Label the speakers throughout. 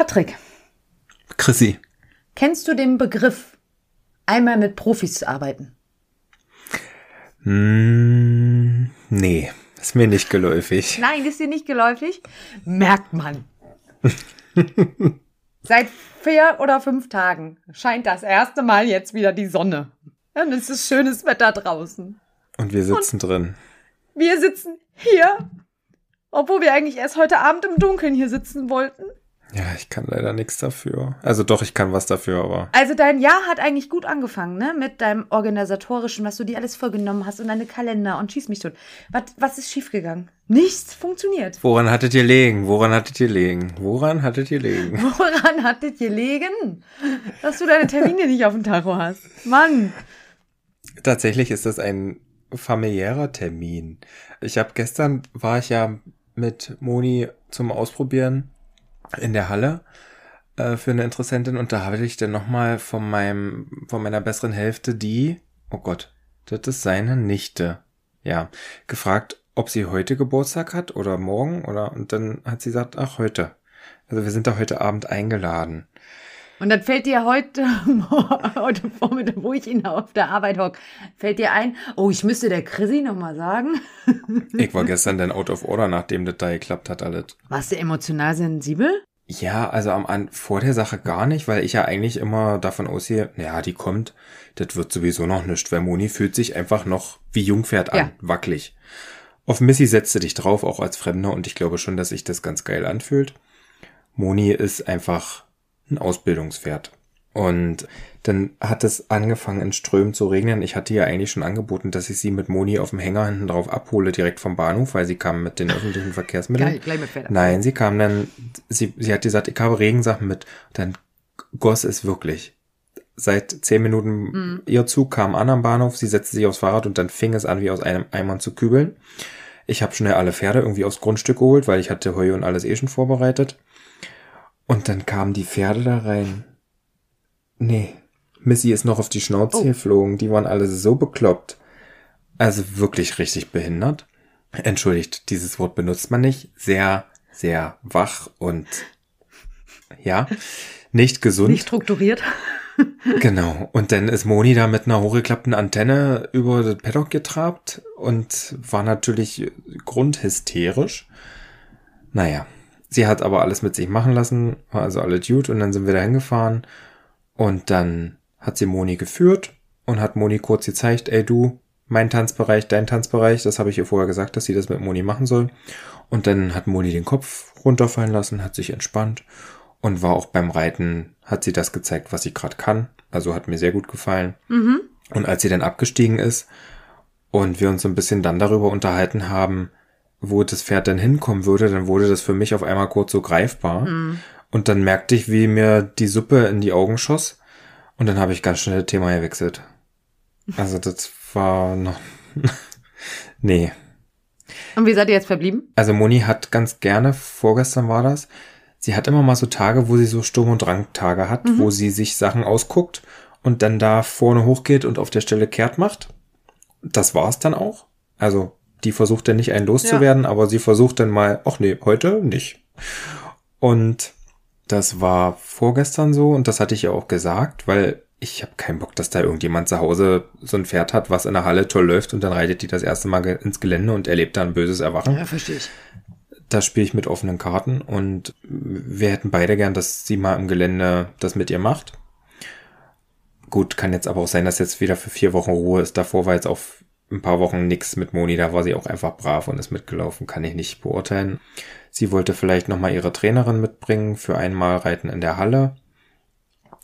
Speaker 1: Patrick,
Speaker 2: Chrissy.
Speaker 1: kennst du den Begriff, einmal mit Profis zu arbeiten?
Speaker 2: Hm, nee, ist mir nicht geläufig.
Speaker 1: Nein, ist dir nicht geläufig? Merkt man. Seit vier oder fünf Tagen scheint das erste Mal jetzt wieder die Sonne. Und es ist schönes Wetter draußen.
Speaker 2: Und wir sitzen drin.
Speaker 1: Wir sitzen hier, obwohl wir eigentlich erst heute Abend im Dunkeln hier sitzen wollten.
Speaker 2: Ja, ich kann leider nichts dafür. Also doch, ich kann was dafür, aber
Speaker 1: Also dein Jahr hat eigentlich gut angefangen, ne? Mit deinem organisatorischen, was du dir alles vorgenommen hast und deine Kalender und schieß mich tot. Was, was ist schiefgegangen? Nichts funktioniert.
Speaker 2: woran hattet ihr legen? Woran hattet ihr legen? Woran hattet ihr legen?
Speaker 1: Woran hattet gelegen, dass du deine Termine nicht auf dem Tacho hast? Mann.
Speaker 2: Tatsächlich ist das ein familiärer Termin. Ich habe gestern war ich ja mit Moni zum Ausprobieren in der Halle äh, für eine Interessentin. Und da habe ich dann nochmal von meinem von meiner besseren Hälfte die oh Gott das ist seine Nichte ja gefragt ob sie heute Geburtstag hat oder morgen oder und dann hat sie gesagt ach heute. Also wir sind da heute Abend eingeladen
Speaker 1: Und dann fällt dir heute, heute Vormittag, wo ich ihn auf der Arbeit hock, fällt dir ein, oh, ich müsste der Chrissy noch mal sagen.
Speaker 2: ich war gestern dann out of order nachdem das da geklappt hat alles
Speaker 1: Warst du emotional sensibel?
Speaker 2: Ja, also am an vor der Sache gar nicht, weil ich ja eigentlich immer davon ausgehe, naja, die kommt, das wird sowieso noch nicht, weil Moni fühlt sich einfach noch wie Jungpferd an,
Speaker 1: Ja.
Speaker 2: wackelig. Auf Missy setzte dich drauf, auch als Fremder, und ich glaube schon, dass sich das ganz geil anfühlt. Moni ist einfach ein Ausbildungspferd. Und dann hat es angefangen in Strömen zu regnen. Ich hatte ja eigentlich schon angeboten, dass ich sie mit Moni auf dem Hänger hinten drauf abhole, direkt vom Bahnhof, weil sie kam mit den öffentlichen Verkehrsmitteln.
Speaker 1: Geil, gleich mit Pferd.
Speaker 2: Nein, sie kam dann, sie, sie hat gesagt, ich habe Regensachen mit. Dann goss es wirklich. Seit zehn Minuten ihr Zug kam an am Bahnhof, sie setzte sich aufs Fahrrad und dann fing es an, wie aus einem Eimer zu kübeln. Ich habe schnell alle Pferde irgendwie aufs Grundstück geholt, weil ich hatte Heu und alles eh schon vorbereitet. Und dann kamen die Pferde da rein. Nee, Missy ist noch auf die Schnauze
Speaker 1: Oh.
Speaker 2: geflogen. Die waren alle so bekloppt. Also wirklich richtig behindert. Entschuldigt, dieses Wort benutzt man nicht. Sehr, sehr wach und ja, nicht gesund.
Speaker 1: Nicht strukturiert.
Speaker 2: Genau. Und dann ist Moni da mit einer hochgeklappten Antenne über das Paddock getrabt und war natürlich grundhysterisch. Naja, sie hat aber alles mit sich machen lassen, war also alle Dude und dann sind wir da hingefahren und dann hat sie Moni geführt und hat Moni kurz gezeigt, ey du, mein Tanzbereich, dein Tanzbereich, das habe ich ihr vorher gesagt, dass sie das mit Moni machen soll. Und dann hat Moni den Kopf runterfallen lassen, hat sich entspannt und war auch beim Reiten, hat sie das gezeigt, was sie gerade kann. Also hat mir sehr gut gefallen. Und als sie dann abgestiegen ist und wir uns so ein bisschen dann darüber unterhalten haben, wo das Pferd denn hinkommen würde, dann wurde das für mich auf einmal kurz so greifbar. Und dann merkte ich, wie mir die Suppe in die Augen schoss. Und dann habe ich ganz schnell das Thema gewechselt. Also das war noch. nee.
Speaker 1: Und wie seid ihr jetzt verblieben?
Speaker 2: Also Moni hat ganz gerne, vorgestern war das, sie hat immer mal so Tage, wo sie so Sturm- und Drangtage hat, wo sie sich Sachen ausguckt und dann da vorne hochgeht und auf der Stelle kehrt macht. Das war's dann auch. Also die versucht dann nicht einen loszuwerden, aber sie versucht dann mal, ach nee, heute nicht. Und das war vorgestern so und das hatte ich ja auch gesagt, weil ich habe keinen Bock, dass da irgendjemand zu Hause so ein Pferd hat, was in der Halle toll läuft und dann reitet die das erste Mal ins Gelände und erlebt da ein böses Erwachen
Speaker 1: Ja, verstehe ich.
Speaker 2: da spiele ich mit offenen Karten und wir hätten beide gern, dass sie mal im Gelände das mit ihr macht. Gut, kann jetzt aber auch sein, dass jetzt wieder für vier Wochen Ruhe ist. Davor war jetzt auch ein paar Wochen nix mit Moni, da war sie auch einfach brav und ist mitgelaufen, kann ich nicht beurteilen. Sie wollte vielleicht nochmal ihre Trainerin mitbringen für einmal Reiten in der Halle.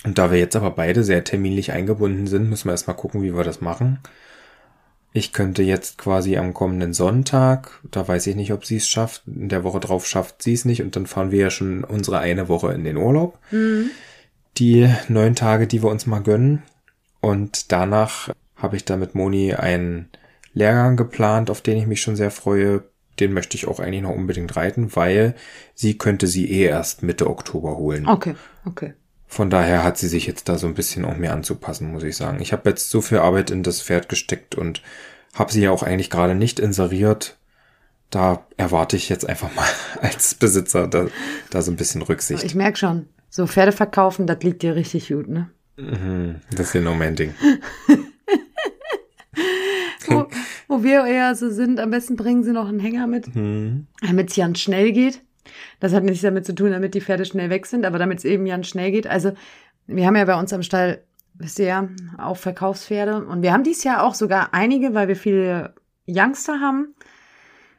Speaker 2: Und da wir jetzt aber beide sehr terminlich eingebunden sind, müssen wir erstmal gucken, wie wir das machen. Ich könnte jetzt quasi am kommenden Sonntag, da weiß ich nicht, ob sie es schafft, in der Woche drauf schafft sie es nicht und dann fahren wir ja schon unsere eine Woche in den Urlaub. Die neun Tage, die wir uns mal gönnen. Und danach habe ich da mit Moni einen Lehrgang geplant, auf den ich mich schon sehr freue. Den möchte ich auch eigentlich noch unbedingt reiten, weil sie könnte sie eh erst Mitte Oktober holen.
Speaker 1: Okay, okay.
Speaker 2: Von daher hat sie sich jetzt da so ein bisschen auch mehr anzupassen, muss ich sagen. Ich habe jetzt so viel Arbeit in das Pferd gesteckt und habe sie ja auch eigentlich gerade nicht inseriert, da erwarte ich jetzt einfach mal als Besitzer da, da so ein bisschen Rücksicht.
Speaker 1: Ich merke schon, so Pferde verkaufen, das liegt dir richtig gut, ne?
Speaker 2: Mhm, das ist ja no mein Ding.
Speaker 1: wo, wo wir eher so sind, am besten bringen sie noch einen Hänger mit,
Speaker 2: Mhm.
Speaker 1: damit es ganz schnell geht. Das hat nichts damit zu tun, damit die Pferde schnell weg sind, aber damit es eben ganz schnell geht. Also wir haben ja bei uns am Stall, wisst ihr ja, auch Verkaufspferde. Und wir haben dies Jahr auch sogar einige, weil wir viele Youngster haben.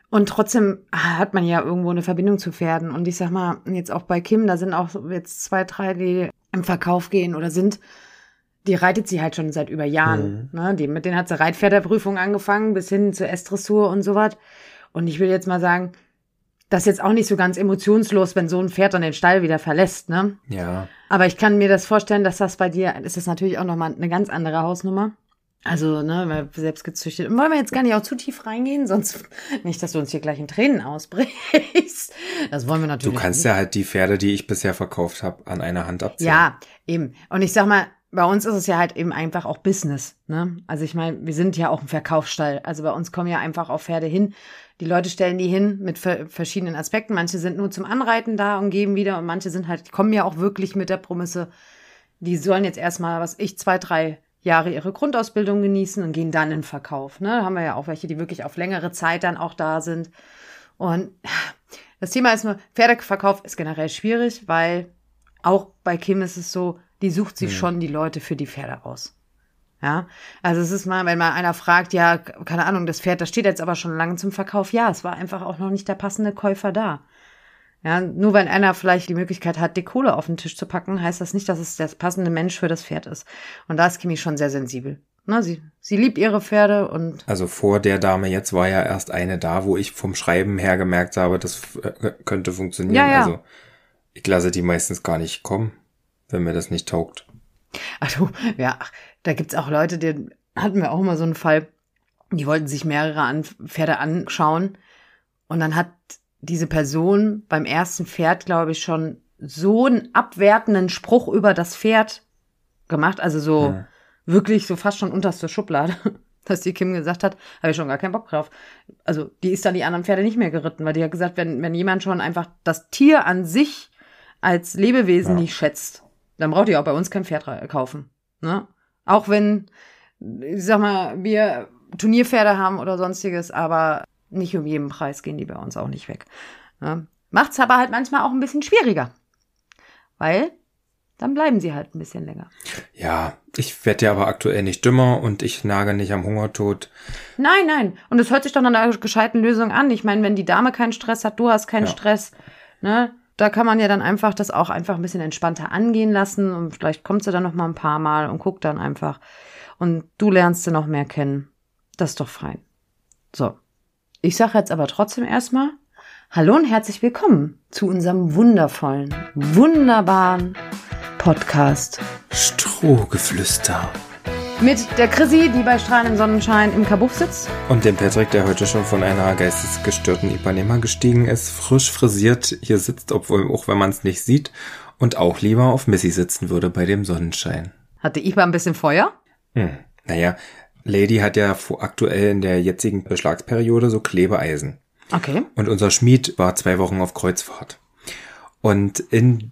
Speaker 1: Und trotzdem hat man ja irgendwo eine Verbindung zu Pferden. Und ich sag mal, jetzt auch bei Kim, da sind auch jetzt zwei, drei, die im Verkauf gehen oder sind. Die reitet sie halt schon seit über Jahren. Ne? Die, mit denen hat sie Reitpferderprüfung angefangen, bis hin zur S-Dressur und so was. Und ich will jetzt mal sagen, das ist jetzt auch nicht so ganz emotionslos, wenn so ein Pferd dann den Stall wieder verlässt, ne?
Speaker 2: Ja,
Speaker 1: Aber ich kann mir das vorstellen, dass das bei dir, ist das natürlich auch nochmal eine ganz andere Hausnummer. Also, ne, selbst gezüchtet. Und wollen wir jetzt gar nicht auch zu tief reingehen, sonst nicht, dass du uns hier gleich in Tränen ausbrichst. Das wollen wir
Speaker 2: du
Speaker 1: natürlich
Speaker 2: kannst
Speaker 1: nicht.
Speaker 2: ja halt die Pferde, die ich bisher verkauft habe, an einer Hand abzählen.
Speaker 1: Ja, eben. Und ich sag mal, bei uns ist es ja halt eben einfach auch Business. Ne? Also ich meine, wir sind ja auch ein Verkaufsstall. Also bei uns kommen ja einfach auch Pferde hin. Die Leute stellen die hin mit ver verschiedenen Aspekten. Manche sind nur zum Anreiten da und geben wieder und manche sind halt, die kommen ja auch wirklich mit der Promisse, die sollen jetzt erstmal, was ich, zwei, drei Jahre ihre Grundausbildung genießen und gehen dann in Verkauf. Ne? Da haben wir ja auch welche, die wirklich auf längere Zeit dann auch da sind. Und das Thema ist nur, Pferdeverkauf ist generell schwierig, weil auch bei Kim ist es so, die sucht sich schon die Leute für die Pferde aus. Ja, also es ist mal, wenn mal einer fragt, ja, keine Ahnung, das Pferd, das steht jetzt aber schon lange zum Verkauf. Ja, es war einfach auch noch nicht der passende Käufer da. Ja, nur weil einer vielleicht die Möglichkeit hat, die Kohle auf den Tisch zu packen, heißt das nicht, dass es der passende Mensch für das Pferd ist. Und da ist Kimi schon sehr sensibel. Na, sie, sie liebt ihre Pferde und
Speaker 2: Also vor der Dame jetzt war ja erst eine da, wo ich vom Schreiben her gemerkt habe, das äh, könnte funktionieren.
Speaker 1: Ja, ja.
Speaker 2: Also ich lasse die meistens gar nicht kommen, wenn mir das nicht taugt.
Speaker 1: Ach du, ja, ach, da gibt's auch Leute, die hatten wir auch mal so einen Fall, die wollten sich mehrere an, Pferde anschauen und dann hat diese Person beim ersten Pferd, glaube ich, schon so einen abwertenden Spruch über das Pferd gemacht, also so
Speaker 2: Hm.
Speaker 1: wirklich so fast schon unterste Schublade, dass die Kim gesagt hat, habe ich schon gar keinen Bock drauf. Also die ist dann die anderen Pferde nicht mehr geritten, weil die hat gesagt, wenn, wenn jemand schon einfach das Tier an sich als Lebewesen
Speaker 2: Ja.
Speaker 1: nicht schätzt, dann braucht ihr auch bei uns kein Pferd kaufen. Ne? Auch wenn, ich sag mal, wir Turnierpferde haben oder sonstiges, aber nicht um jeden Preis gehen die bei uns auch nicht weg. Ne? Macht's aber halt manchmal auch ein bisschen schwieriger. Weil dann bleiben sie halt ein bisschen länger.
Speaker 2: Ja, ich werde ja aber aktuell nicht dümmer und ich nage nicht am Hungertod.
Speaker 1: Nein, nein. Und es hört sich doch nach einer gescheiten Lösung an. Ich meine, wenn die Dame keinen Stress hat, du hast keinen
Speaker 2: Ja.
Speaker 1: Stress, ne? Da kann man ja dann einfach das auch einfach ein bisschen entspannter angehen lassen und vielleicht kommt sie dann noch mal ein paar Mal und guckt dann einfach. Und du lernst sie noch mehr kennen. Das ist doch fein. So. Ich sage jetzt aber trotzdem erstmal Hallo und herzlich willkommen zu unserem wundervollen, wunderbaren Podcast
Speaker 2: Strohgeflüster.
Speaker 1: Mit der Chrissy, die bei strahlendem Sonnenschein im Kabuff sitzt.
Speaker 2: Und dem Patrick, der heute schon von einer geistesgestörten Ipanema gestiegen ist, frisch frisiert hier sitzt, obwohl auch wenn man es nicht sieht, und auch lieber auf Missy sitzen würde bei dem Sonnenschein.
Speaker 1: Hatte Ipa ein bisschen Feuer?
Speaker 2: Hm. Naja, Lady hat ja aktuell in der jetzigen Beschlagsperiode so Klebeeisen.
Speaker 1: Okay.
Speaker 2: Und unser Schmied war zwei Wochen auf Kreuzfahrt. Und in,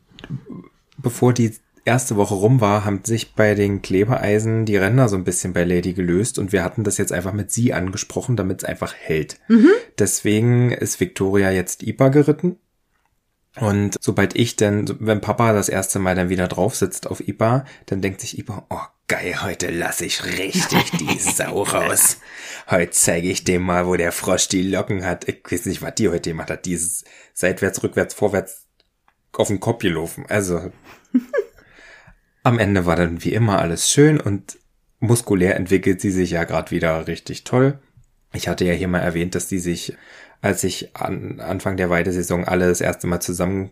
Speaker 2: bevor die erste Woche rum war, haben sich bei den Klebeeisen die Ränder so ein bisschen bei Lady gelöst und wir hatten das jetzt einfach mit sie angesprochen, damit es einfach hält. Deswegen ist Victoria jetzt IPA geritten. Und sobald ich denn, wenn Papa das erste Mal dann wieder drauf sitzt auf IPA, dann denkt sich IPA, oh geil, heute lasse ich richtig die Sau raus. Heute zeige ich dem mal, wo der Frosch die Locken hat. Ich weiß nicht, was die heute gemacht hat. Dieses seitwärts, rückwärts, vorwärts auf den Kopf gelaufen. Also am Ende war dann wie immer alles schön und muskulär entwickelt sie sich ja gerade wieder richtig toll. Ich hatte ja hier mal erwähnt, dass die sich, als ich an Anfang der Weidesaison alle das erste Mal zusammen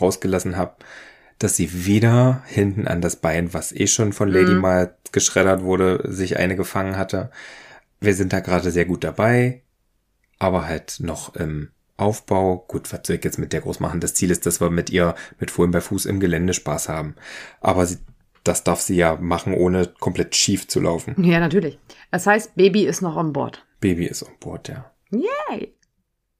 Speaker 2: rausgelassen habe, dass sie wieder hinten an das Bein, was eh schon von Lady
Speaker 1: Mhm.
Speaker 2: mal geschreddert wurde, sich eine gefangen hatte. Wir sind da gerade sehr gut dabei, aber halt noch im Aufbau. Gut, was soll ich jetzt mit der groß machen? Das Ziel ist, dass wir mit ihr mit Fohlen bei Fuß im Gelände Spaß haben. Aber sie, das darf sie ja machen, ohne komplett schief zu laufen.
Speaker 1: Ja, natürlich. Das heißt, Baby ist noch an Bord.
Speaker 2: Baby ist an Bord, ja.
Speaker 1: Yay!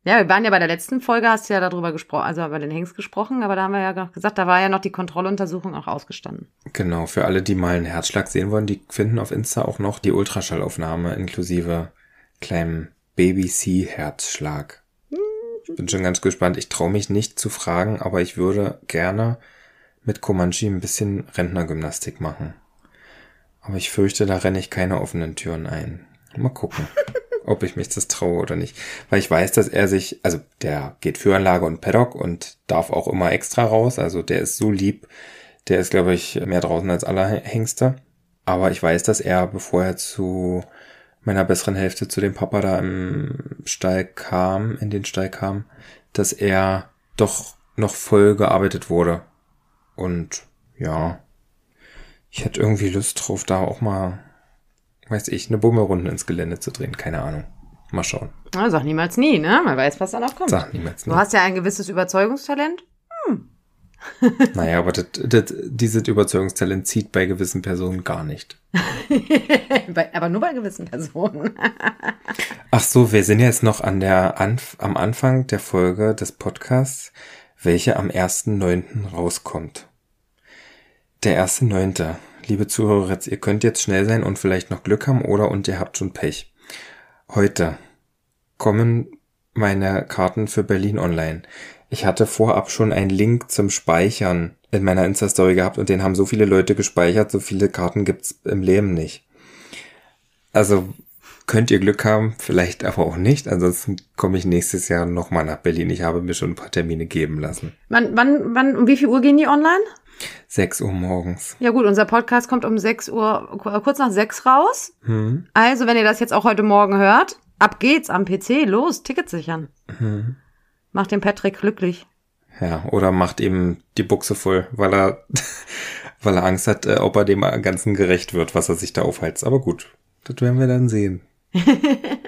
Speaker 1: Ja, wir waren ja bei der letzten Folge, hast du ja darüber gesprochen, also über den Hengst gesprochen, aber da haben wir ja noch gesagt, da war ja noch die Kontrolluntersuchung auch ausgestanden.
Speaker 2: Genau, für alle, die mal einen Herzschlag sehen wollen, die finden auf Insta auch noch die Ultraschallaufnahme inklusive kleinem Baby-C-Herzschlag. Ich bin schon ganz gespannt. Ich traue mich nicht zu fragen, aber ich würde gerne mit Comanche ein bisschen Rentnergymnastik machen. Aber ich fürchte, da renne ich keine offenen Türen ein. Mal gucken, ob ich mich das traue oder nicht. Weil ich weiß, dass er sich, also der geht für Anlage und Paddock und darf auch immer extra raus. Also der ist so lieb. Der ist, glaube ich, mehr draußen als alle Hengste. Aber ich weiß, dass er, bevor er zu meiner besseren Hälfte zu dem Papa da im Stall kam, in den Stall kam, dass er doch noch voll gearbeitet wurde. Und ja, ich hätte irgendwie Lust drauf, da auch mal, weiß ich, eine Bummelrunde ins Gelände zu drehen. Keine Ahnung. Mal schauen.
Speaker 1: Na, sag niemals nie, ne? Man weiß, was da noch kommt.
Speaker 2: Sag niemals nie.
Speaker 1: Du hast ja ein gewisses Überzeugungstalent.
Speaker 2: Naja, aber das, das, dieses Überzeugungstalent zieht bei gewissen Personen gar nicht.
Speaker 1: Aber nur bei gewissen Personen.
Speaker 2: Ach so, wir sind jetzt noch an der Anf am Anfang der Folge des Podcasts, welche am 1.9. rauskommt. Der 1.9. Liebe Zuhörer, ihr könnt jetzt schnell sein und vielleicht noch Glück haben oder und ihr habt schon Pech. Heute kommen meine Karten für Berlin online. Ich hatte vorab schon einen Link zum Speichern in meiner Insta-Story gehabt und den haben so viele Leute gespeichert, so viele Karten gibt's im Leben nicht. Also könnt ihr Glück haben, vielleicht aber auch nicht. Ansonsten komme ich nächstes Jahr nochmal nach Berlin. Ich habe mir schon ein paar Termine geben lassen.
Speaker 1: Wann, wann, wann, um wie viel Uhr gehen die online?
Speaker 2: 6 Uhr morgens.
Speaker 1: Ja gut, unser Podcast kommt um 6 Uhr, ku- kurz nach 6 raus.
Speaker 2: Hm.
Speaker 1: Also, wenn ihr das jetzt auch heute Morgen hört, ab geht's am PC, los, Tickets sichern.
Speaker 2: Hm.
Speaker 1: Macht den Patrick glücklich.
Speaker 2: Ja, oder macht eben die Buchse voll, weil er, weil er Angst hat, äh, ob er dem Ganzen gerecht wird, was er sich da aufheizt. Aber gut, das werden wir dann sehen.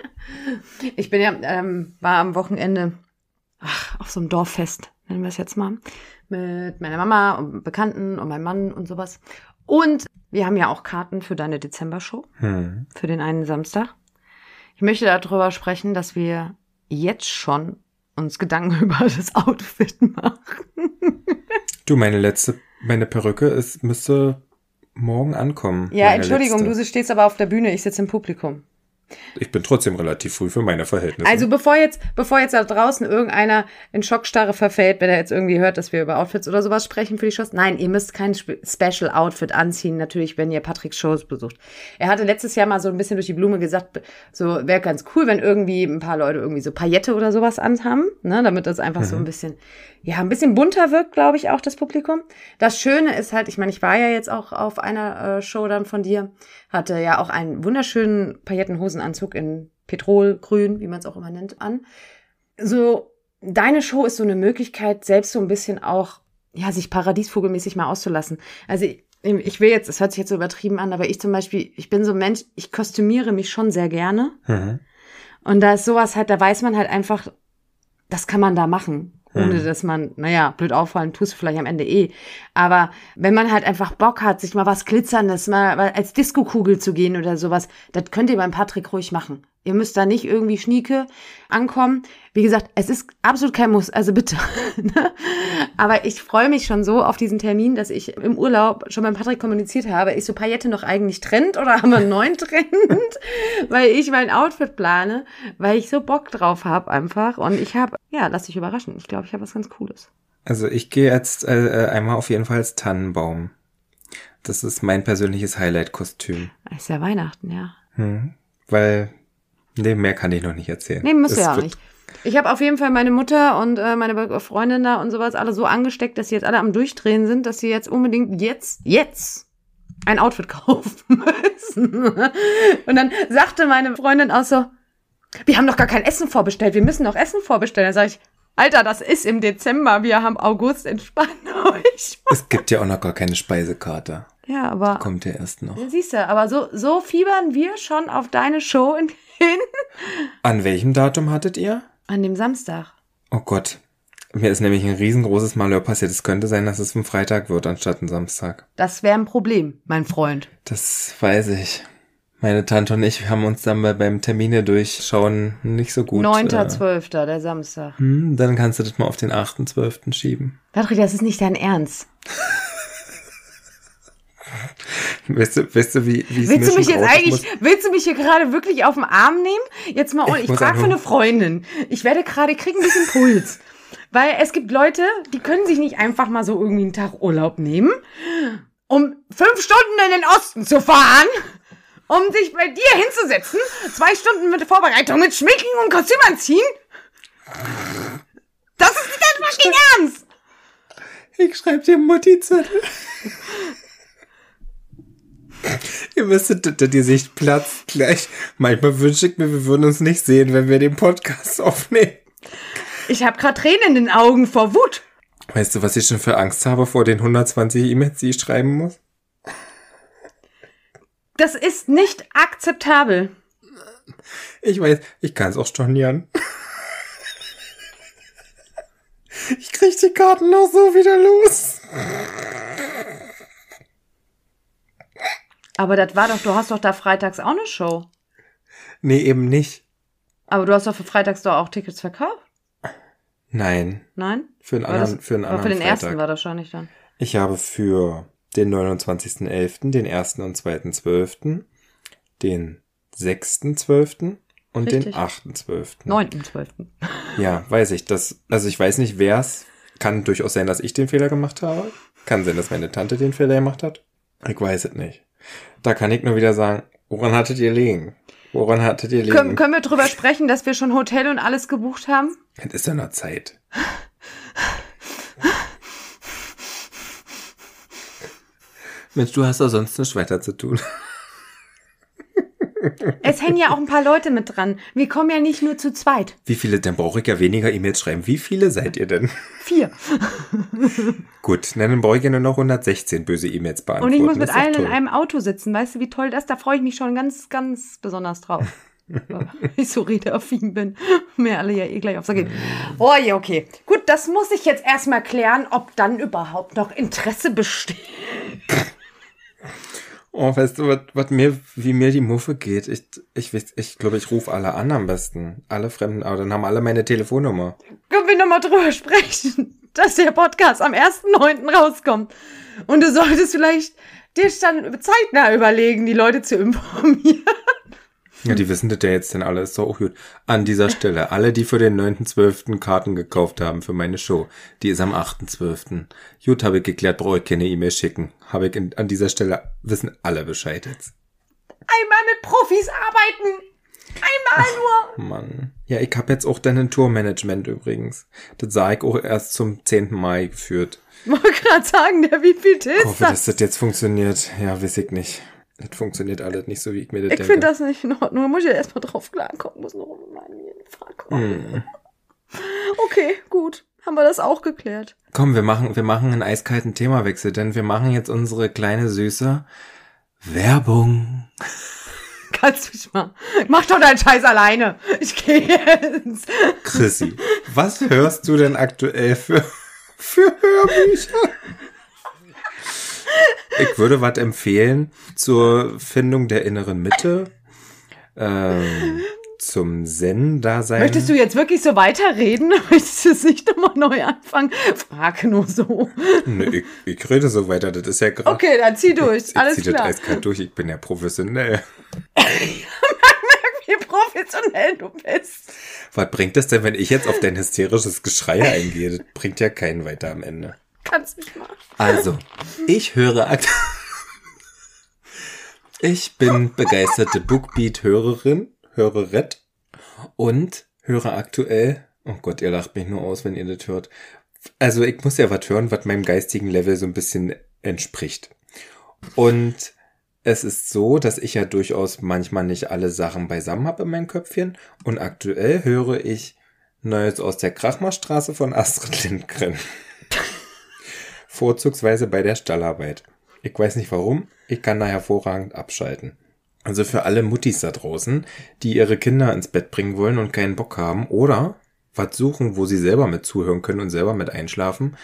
Speaker 1: Ich bin ja, ähm, war am Wochenende ach, auf so einem Dorffest, nennen wir es jetzt mal, mit meiner Mama und Bekannten und meinem Mann und sowas. Und wir haben ja auch Karten für deine Dezember-Show,
Speaker 2: Hm.
Speaker 1: für den einen Samstag. Ich möchte darüber sprechen, dass wir jetzt schon uns Gedanken über das Outfit machen.
Speaker 2: Du, meine letzte, meine Perücke ist, müsste morgen ankommen.
Speaker 1: Ja, Entschuldigung,
Speaker 2: letzte.
Speaker 1: du stehst aber auf der Bühne, ich sitze im Publikum.
Speaker 2: Ich bin trotzdem relativ früh für meine Verhältnisse.
Speaker 1: Also bevor jetzt, bevor jetzt da draußen irgendeiner in Schockstarre verfällt, wenn er jetzt irgendwie hört, dass wir über Outfits oder sowas sprechen für die Shows. Nein, ihr müsst kein Spe- Special Outfit anziehen, natürlich, wenn ihr Patricks Shows besucht. Er hatte letztes Jahr mal so ein bisschen durch die Blume gesagt, so wäre ganz cool, wenn irgendwie ein paar Leute irgendwie so Paillette oder sowas anhaben, ne, damit das einfach so ein bisschen, ja, ein bisschen bunter wirkt, glaube ich, auch das Publikum. Das Schöne ist halt, ich meine, ich war ja jetzt auch auf einer äh, Show dann von dir, hatte ja auch einen wunderschönen Paillettenhosenanzug in Petrolgrün, wie man es auch immer nennt, an. So, deine Show ist so eine Möglichkeit, selbst so ein bisschen auch, ja, sich paradiesvogelmäßig mal auszulassen. Also ich, will jetzt, es hört sich jetzt so übertrieben an, aber ich zum Beispiel, ich bin so ein Mensch, ich kostümiere mich schon sehr gerne.
Speaker 2: mhm.
Speaker 1: Und da ist sowas halt, da weiß man halt einfach, das kann man da machen. Ohne
Speaker 2: Hm.
Speaker 1: dass man, naja, blöd auffallen, tust du vielleicht am Ende eh. Aber wenn man halt einfach Bock hat, sich mal was Glitzerndes, mal als Diskokugel zu gehen oder sowas, das könnt ihr beim Patrick ruhig machen. Ihr müsst da nicht irgendwie schnieke ankommen. Wie gesagt, es ist absolut kein Muss, also bitte. Ne? Aber ich freue mich schon so auf diesen Termin, dass ich im Urlaub schon beim Patrick kommuniziert habe, ist so Paillette noch eigentlich Trend oder haben wir einen neuen Trend? weil ich mein Outfit plane, weil ich so Bock drauf habe einfach. Und ich habe, ja, lass dich überraschen. Ich glaube, ich habe was ganz Cooles.
Speaker 2: Also ich gehe jetzt äh, äh, einmal auf jeden Fall als Tannenbaum. Das ist mein persönliches Highlight-Kostüm.
Speaker 1: Ist ja Weihnachten, ja.
Speaker 2: Hm. Weil, nee, mehr kann ich noch nicht erzählen.
Speaker 1: Nee, muss
Speaker 2: Es
Speaker 1: ja auch nicht. Ich habe auf jeden Fall meine Mutter und äh, meine Be- Freundin da und sowas alle so angesteckt, dass sie jetzt alle am Durchdrehen sind, dass sie jetzt unbedingt jetzt, jetzt ein Outfit kaufen müssen. Und dann sagte meine Freundin auch so, wir haben doch gar kein Essen vorbestellt, wir müssen noch Essen vorbestellen. Da sage ich, Alter, das ist im Dezember, wir haben August, entspannt euch.
Speaker 2: Es gibt ja auch noch gar keine Speisekarte.
Speaker 1: Ja, aber
Speaker 2: Kommt ja erst noch.
Speaker 1: siehst du, aber so, so fiebern wir schon auf deine Show in, hin
Speaker 2: An welchem Datum hattet ihr?
Speaker 1: an dem Samstag.
Speaker 2: Oh Gott. Mir ist nämlich ein riesengroßes Malheur passiert. Es könnte sein, dass es ein Freitag wird anstatt ein Samstag.
Speaker 1: Das wäre ein Problem, mein Freund.
Speaker 2: Das weiß ich. Meine Tante und ich haben uns dann bei, beim Termine durchschauen nicht so gut.
Speaker 1: 9.12., äh, der Samstag.
Speaker 2: Hm, dann kannst du das mal auf den 8.12. schieben.
Speaker 1: Patrick, das ist nicht dein Ernst.
Speaker 2: Weißt du, weißt du wie, wie
Speaker 1: Willst du mich jetzt eigentlich, willst du mich hier gerade wirklich auf den Arm nehmen? Jetzt mal, ich, ich frage für eine Freundin. Ich werde gerade, kriegen ein bisschen Puls. Weil es gibt Leute, die können sich nicht einfach mal so irgendwie einen Tag Urlaub nehmen, um fünf Stunden in den Osten zu fahren, um sich bei dir hinzusetzen, zwei Stunden mit Vorbereitung, mit Schminken und Kostüm anziehen. Das ist nicht dein fucking Ernst!
Speaker 2: Ich schreib dir Mutti-Zettel. Ihr müsstet, die Sicht platzt gleich. Manchmal wünsche ich mir, wir würden uns nicht sehen, wenn wir den Podcast aufnehmen.
Speaker 1: Ich habe gerade Tränen in den Augen vor Wut.
Speaker 2: Weißt du, was ich schon für Angst habe vor den 120 E-Mails, die ich schreiben muss?
Speaker 1: Das ist nicht akzeptabel.
Speaker 2: Ich weiß, ich kann es auch stornieren. Ich krieg die Karten noch so wieder los.
Speaker 1: Aber das war doch, du hast doch da freitags auch eine Show.
Speaker 2: Nee, eben nicht.
Speaker 1: Aber du hast doch für freitags doch auch Tickets verkauft?
Speaker 2: Nein.
Speaker 1: Nein?
Speaker 2: Für einen anderen,
Speaker 1: das,
Speaker 2: für einen anderen
Speaker 1: für den
Speaker 2: Freitag.
Speaker 1: ersten war das wahrscheinlich dann.
Speaker 2: Ich habe für den 29.11., den 1. und 2.12., den 6.12. und
Speaker 1: Richtig.
Speaker 2: den 8.12.
Speaker 1: 9.12.
Speaker 2: Ja, weiß ich. Das, also ich weiß nicht, wer es. Kann durchaus sein, dass ich den Fehler gemacht habe. Kann sein, dass meine Tante den Fehler gemacht hat. Ich weiß es nicht. Da kann ich nur wieder sagen, woran hattet ihr liegen? Woran hattet ihr liegen?
Speaker 1: Können, können wir drüber sprechen, dass wir schon Hotel und alles gebucht haben?
Speaker 2: Es ist ja noch Zeit. Mensch, du hast doch sonst nichts weiter zu tun.
Speaker 1: Es hängen ja auch ein paar Leute mit dran. Wir kommen ja nicht nur zu zweit.
Speaker 2: Wie viele, dann brauche ich ja weniger E-Mails schreiben. Wie viele seid ihr denn?
Speaker 1: Vier.
Speaker 2: Gut, dann brauche ich ja nur noch 116 böse E-Mails beantworten.
Speaker 1: Und ich muss mit
Speaker 2: ist
Speaker 1: allen in einem Auto sitzen. Weißt du, wie toll das? Da freue ich mich schon ganz, ganz besonders drauf. Ich so redeaffin bin. Mir alle ja eh gleich aufs gehen. Oh ja, okay. Gut, das muss ich jetzt erstmal klären, ob dann überhaupt noch Interesse besteht.
Speaker 2: Oh, weißt du, was, mir, wie mir die Muffe geht? Ich, ich, ich glaube, ich rufe alle an am besten. Alle Fremden, aber dann haben alle meine Telefonnummer.
Speaker 1: Können wir nochmal drüber sprechen, dass der Podcast am 1.9. rauskommt. Und du solltest vielleicht dir dann zeitnah überlegen, die Leute zu informieren.
Speaker 2: Ja, die wissen das ja jetzt denn alle, ist doch auch gut. An dieser Stelle, alle, die für den 9.12. Karten gekauft haben für meine Show, die ist am 8.12. Gut, habe ich geklärt, brauche ich keine E-Mail schicken. Habe ich in, an dieser Stelle, wissen alle Bescheid jetzt.
Speaker 1: Einmal mit Profis arbeiten. Einmal nur.
Speaker 2: Mann. Ja, ich habe jetzt auch dann ein Tourmanagement übrigens. Das sah ich auch erst zum 10. Mai geführt.
Speaker 1: Wollte gerade sagen, der wie viel
Speaker 2: Ich
Speaker 1: ist
Speaker 2: hoffe, dass
Speaker 1: das?
Speaker 2: das jetzt funktioniert. Ja, weiß ich nicht. Das funktioniert alles nicht so, wie ich mir das
Speaker 1: Ich
Speaker 2: denke.
Speaker 1: finde das nicht in Ordnung. Da muss ich ja erstmal drauf klarkommen. Muss noch mal in die Frage kommen.
Speaker 2: Hm.
Speaker 1: Okay, gut. Haben wir das auch geklärt.
Speaker 2: Komm, wir machen, wir machen einen eiskalten Themawechsel, denn wir machen jetzt unsere kleine süße Werbung.
Speaker 1: Kannst du mich mal. Mach doch deinen Scheiß alleine. Ich gehe jetzt.
Speaker 2: Chrissy, was hörst du denn aktuell für, für Hörbücher? Ich würde was empfehlen zur Findung der inneren Mitte, ähm, zum Zen-Dasein.
Speaker 1: Möchtest du jetzt wirklich so weiterreden? Möchtest du es nicht nochmal neu anfangen? Frage nur so.
Speaker 2: Nö, ich, ich rede so weiter, das ist ja gerade.
Speaker 1: Okay, dann zieh durch.
Speaker 2: Ich
Speaker 1: Alles
Speaker 2: zieh das
Speaker 1: klar.
Speaker 2: eiskalt durch, ich bin ja professionell.
Speaker 1: Wie professionell du bist.
Speaker 2: Was bringt das denn, wenn ich jetzt auf dein hysterisches Geschrei eingehe? Das bringt ja keinen weiter am Ende.
Speaker 1: Kannst mich mal.
Speaker 2: Also, ich höre akt Ich bin begeisterte Bookbeat-Hörerin, Hörerett und höre aktuell, oh Gott, ihr lacht mich nur aus, wenn ihr das hört. Also, ich muss ja was hören, was meinem geistigen Level so ein bisschen entspricht. Und es ist so, dass ich ja durchaus manchmal nicht alle Sachen beisammen habe in meinem Köpfchen. Und aktuell höre ich Neues aus der Krachmerstraße von Astrid Lindgren. Vorzugsweise bei der Stallarbeit. Ich weiß nicht warum, ich kann da hervorragend abschalten. Also für alle Muttis da draußen, die ihre Kinder ins Bett bringen wollen und keinen Bock haben oder was suchen, wo sie selber mit zuhören können und selber mit einschlafen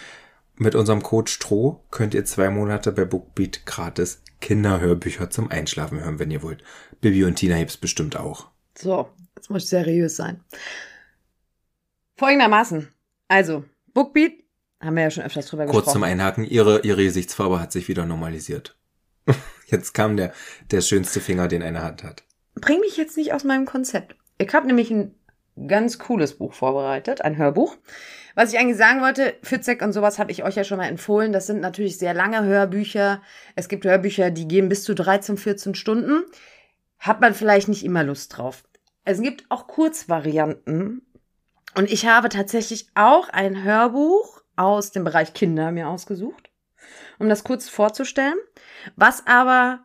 Speaker 2: mit unserem Code STRO könnt ihr zwei Monate bei Bookbeat gratis Kinderhörbücher zum Einschlafen hören, wenn ihr wollt. Bibi und Tina gibt's bestimmt auch.
Speaker 1: So, jetzt muss ich seriös sein. Folgendermaßen. Also, Bookbeat, haben wir ja schon öfters drüber
Speaker 2: Kurz
Speaker 1: gesprochen.
Speaker 2: zum Einhaken, ihre, ihre Gesichtsfarbe hat sich wieder normalisiert. Jetzt kam der, der schönste Finger, den eine Hand hat.
Speaker 1: Bring mich jetzt nicht aus meinem Konzept. Ich habe nämlich ein ganz cooles Buch vorbereitet, ein Hörbuch. Was ich eigentlich sagen wollte, Fitzek und sowas habe ich euch ja schon mal empfohlen. Das sind natürlich sehr lange Hörbücher. Es gibt Hörbücher, die gehen bis zu 13, 14 Stunden. Hat man vielleicht nicht immer Lust drauf. Es gibt auch Kurzvarianten. Und ich habe tatsächlich auch ein Hörbuch aus dem Bereich Kinder mir ausgesucht, um das kurz vorzustellen. Was aber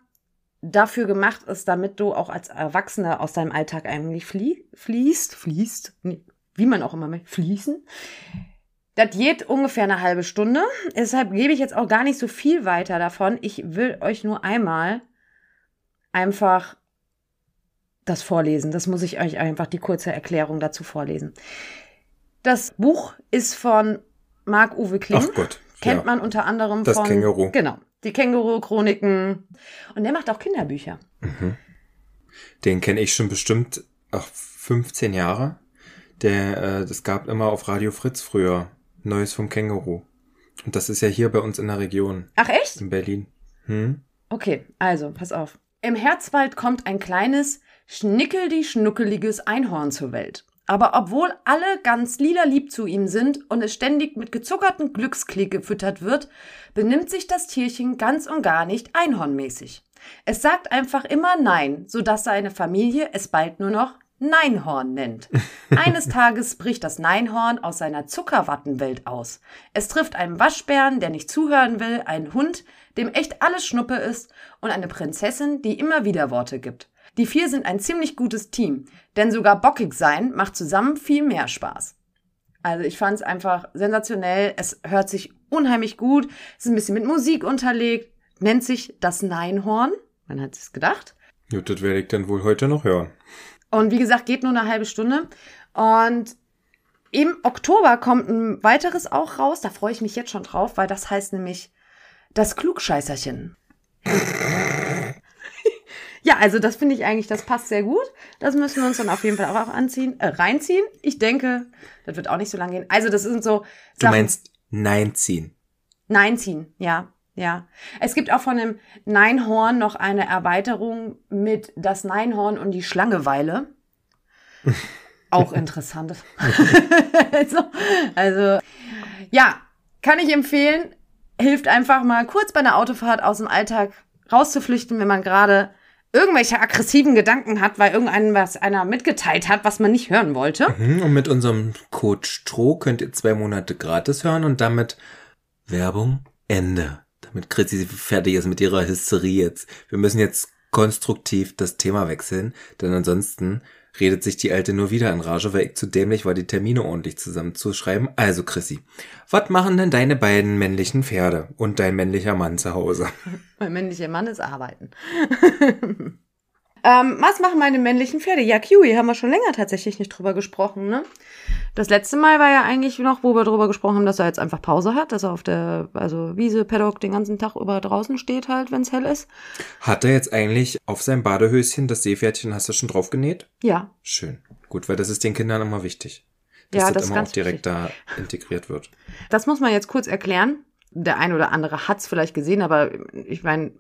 Speaker 1: dafür gemacht ist, damit du auch als Erwachsener aus deinem Alltag eigentlich flie fließt, fließt, wie man auch immer möchte, fließen. Das geht ungefähr eine halbe Stunde. Deshalb gebe ich jetzt auch gar nicht so viel weiter davon. Ich will euch nur einmal einfach das vorlesen. Das muss ich euch einfach die kurze Erklärung dazu vorlesen. Das Buch ist von Marc-Uwe Kling.
Speaker 2: Ach Gott.
Speaker 1: Kennt
Speaker 2: ja.
Speaker 1: man unter anderem
Speaker 2: Das
Speaker 1: von.
Speaker 2: Känguru.
Speaker 1: Genau. Die Känguru-Chroniken. Und der macht auch Kinderbücher.
Speaker 2: Den kenne ich schon bestimmt ach, 15 Jahre. Der, äh, das gab immer auf Radio Fritz früher. Neues vom Känguru. Und das ist ja hier bei uns in der Region,
Speaker 1: Ach echt?
Speaker 2: in Berlin. Hm?
Speaker 1: Okay, also, pass auf. Im Herzwald kommt ein kleines, schnickeldi-schnuckeliges Einhorn zur Welt. Aber obwohl alle ganz lila lieb zu ihm sind und es ständig mit gezuckerten Glücksklee gefüttert wird, benimmt sich das Tierchen ganz und gar nicht einhornmäßig. Es sagt einfach immer Nein, sodass seine Familie es bald nur noch Neinhorn nennt. Eines Tages bricht das Neinhorn aus seiner Zuckerwattenwelt aus. Es trifft einen Waschbären, der nicht zuhören will, einen Hund, dem echt alles Schnuppe ist und eine Prinzessin, die immer Widerworte gibt. Die vier sind ein ziemlich gutes Team, denn sogar bockig sein macht zusammen viel mehr Spaß. Also ich fand es einfach sensationell. Es hört sich unheimlich gut. Es ist ein bisschen mit Musik unterlegt. Nennt sich das Neinhorn. Man hat es gedacht.
Speaker 2: Gut, das werde ich dann wohl heute noch hören.
Speaker 1: Und wie gesagt, geht nur eine halbe Stunde. Und im Oktober kommt ein weiteres auch raus. Da freue ich mich jetzt schon drauf, weil das heißt nämlich das Klugscheißerchen. Ja, also das finde ich eigentlich, das passt sehr gut. Das müssen wir uns dann auf jeden Fall auch anziehen, äh, reinziehen. Ich denke, das wird auch nicht so lange gehen. Also das sind so
Speaker 2: Du meinst Nein ziehen.
Speaker 1: Nein ziehen, ja, ja. Es gibt auch von dem Neinhorn noch eine Erweiterung mit das Neinhorn und die Schlangeweile. auch interessant. also, also, ja, kann ich empfehlen. Hilft einfach mal kurz bei einer Autofahrt aus dem Alltag rauszuflüchten, wenn man gerade irgendwelche aggressiven Gedanken hat, weil irgendeinem was einer mitgeteilt hat, was man nicht hören wollte.
Speaker 2: Mhm, Und mit unserem Code STRO könnt ihr zwei Monate gratis hören und damit Werbung Ende. Damit Chrissy fertig ist mit ihrer Hysterie jetzt. Wir müssen jetzt konstruktiv das Thema wechseln, denn ansonsten redet sich die Alte nur wieder in Rage, weil ich zu dämlich war, die Termine ordentlich zusammenzuschreiben. Also Chrissy, was machen denn deine beiden männlichen Pferde und dein männlicher Mann zu Hause?
Speaker 1: Mein männlicher Mann ist arbeiten. ähm, was machen meine männlichen Pferde? Ja, Kiwi haben wir schon länger tatsächlich nicht drüber gesprochen, ne? Das letzte Mal war ja eigentlich noch, wo wir drüber gesprochen haben, dass er jetzt einfach Pause hat, dass er auf der also Wiese, Paddock den ganzen Tag über draußen steht halt, wenn es hell ist.
Speaker 2: Hat er jetzt eigentlich auf seinem Badehöschen das Seepferdchen, hast du schon drauf genäht?
Speaker 1: Ja,
Speaker 2: Schön. Gut, weil das ist den Kindern immer wichtig. Dass
Speaker 1: Ja,
Speaker 2: das,
Speaker 1: das
Speaker 2: immer auch direkt da integriert wird.
Speaker 1: das muss man jetzt kurz erklären. Der ein oder andere hat's vielleicht gesehen, aber ich meine,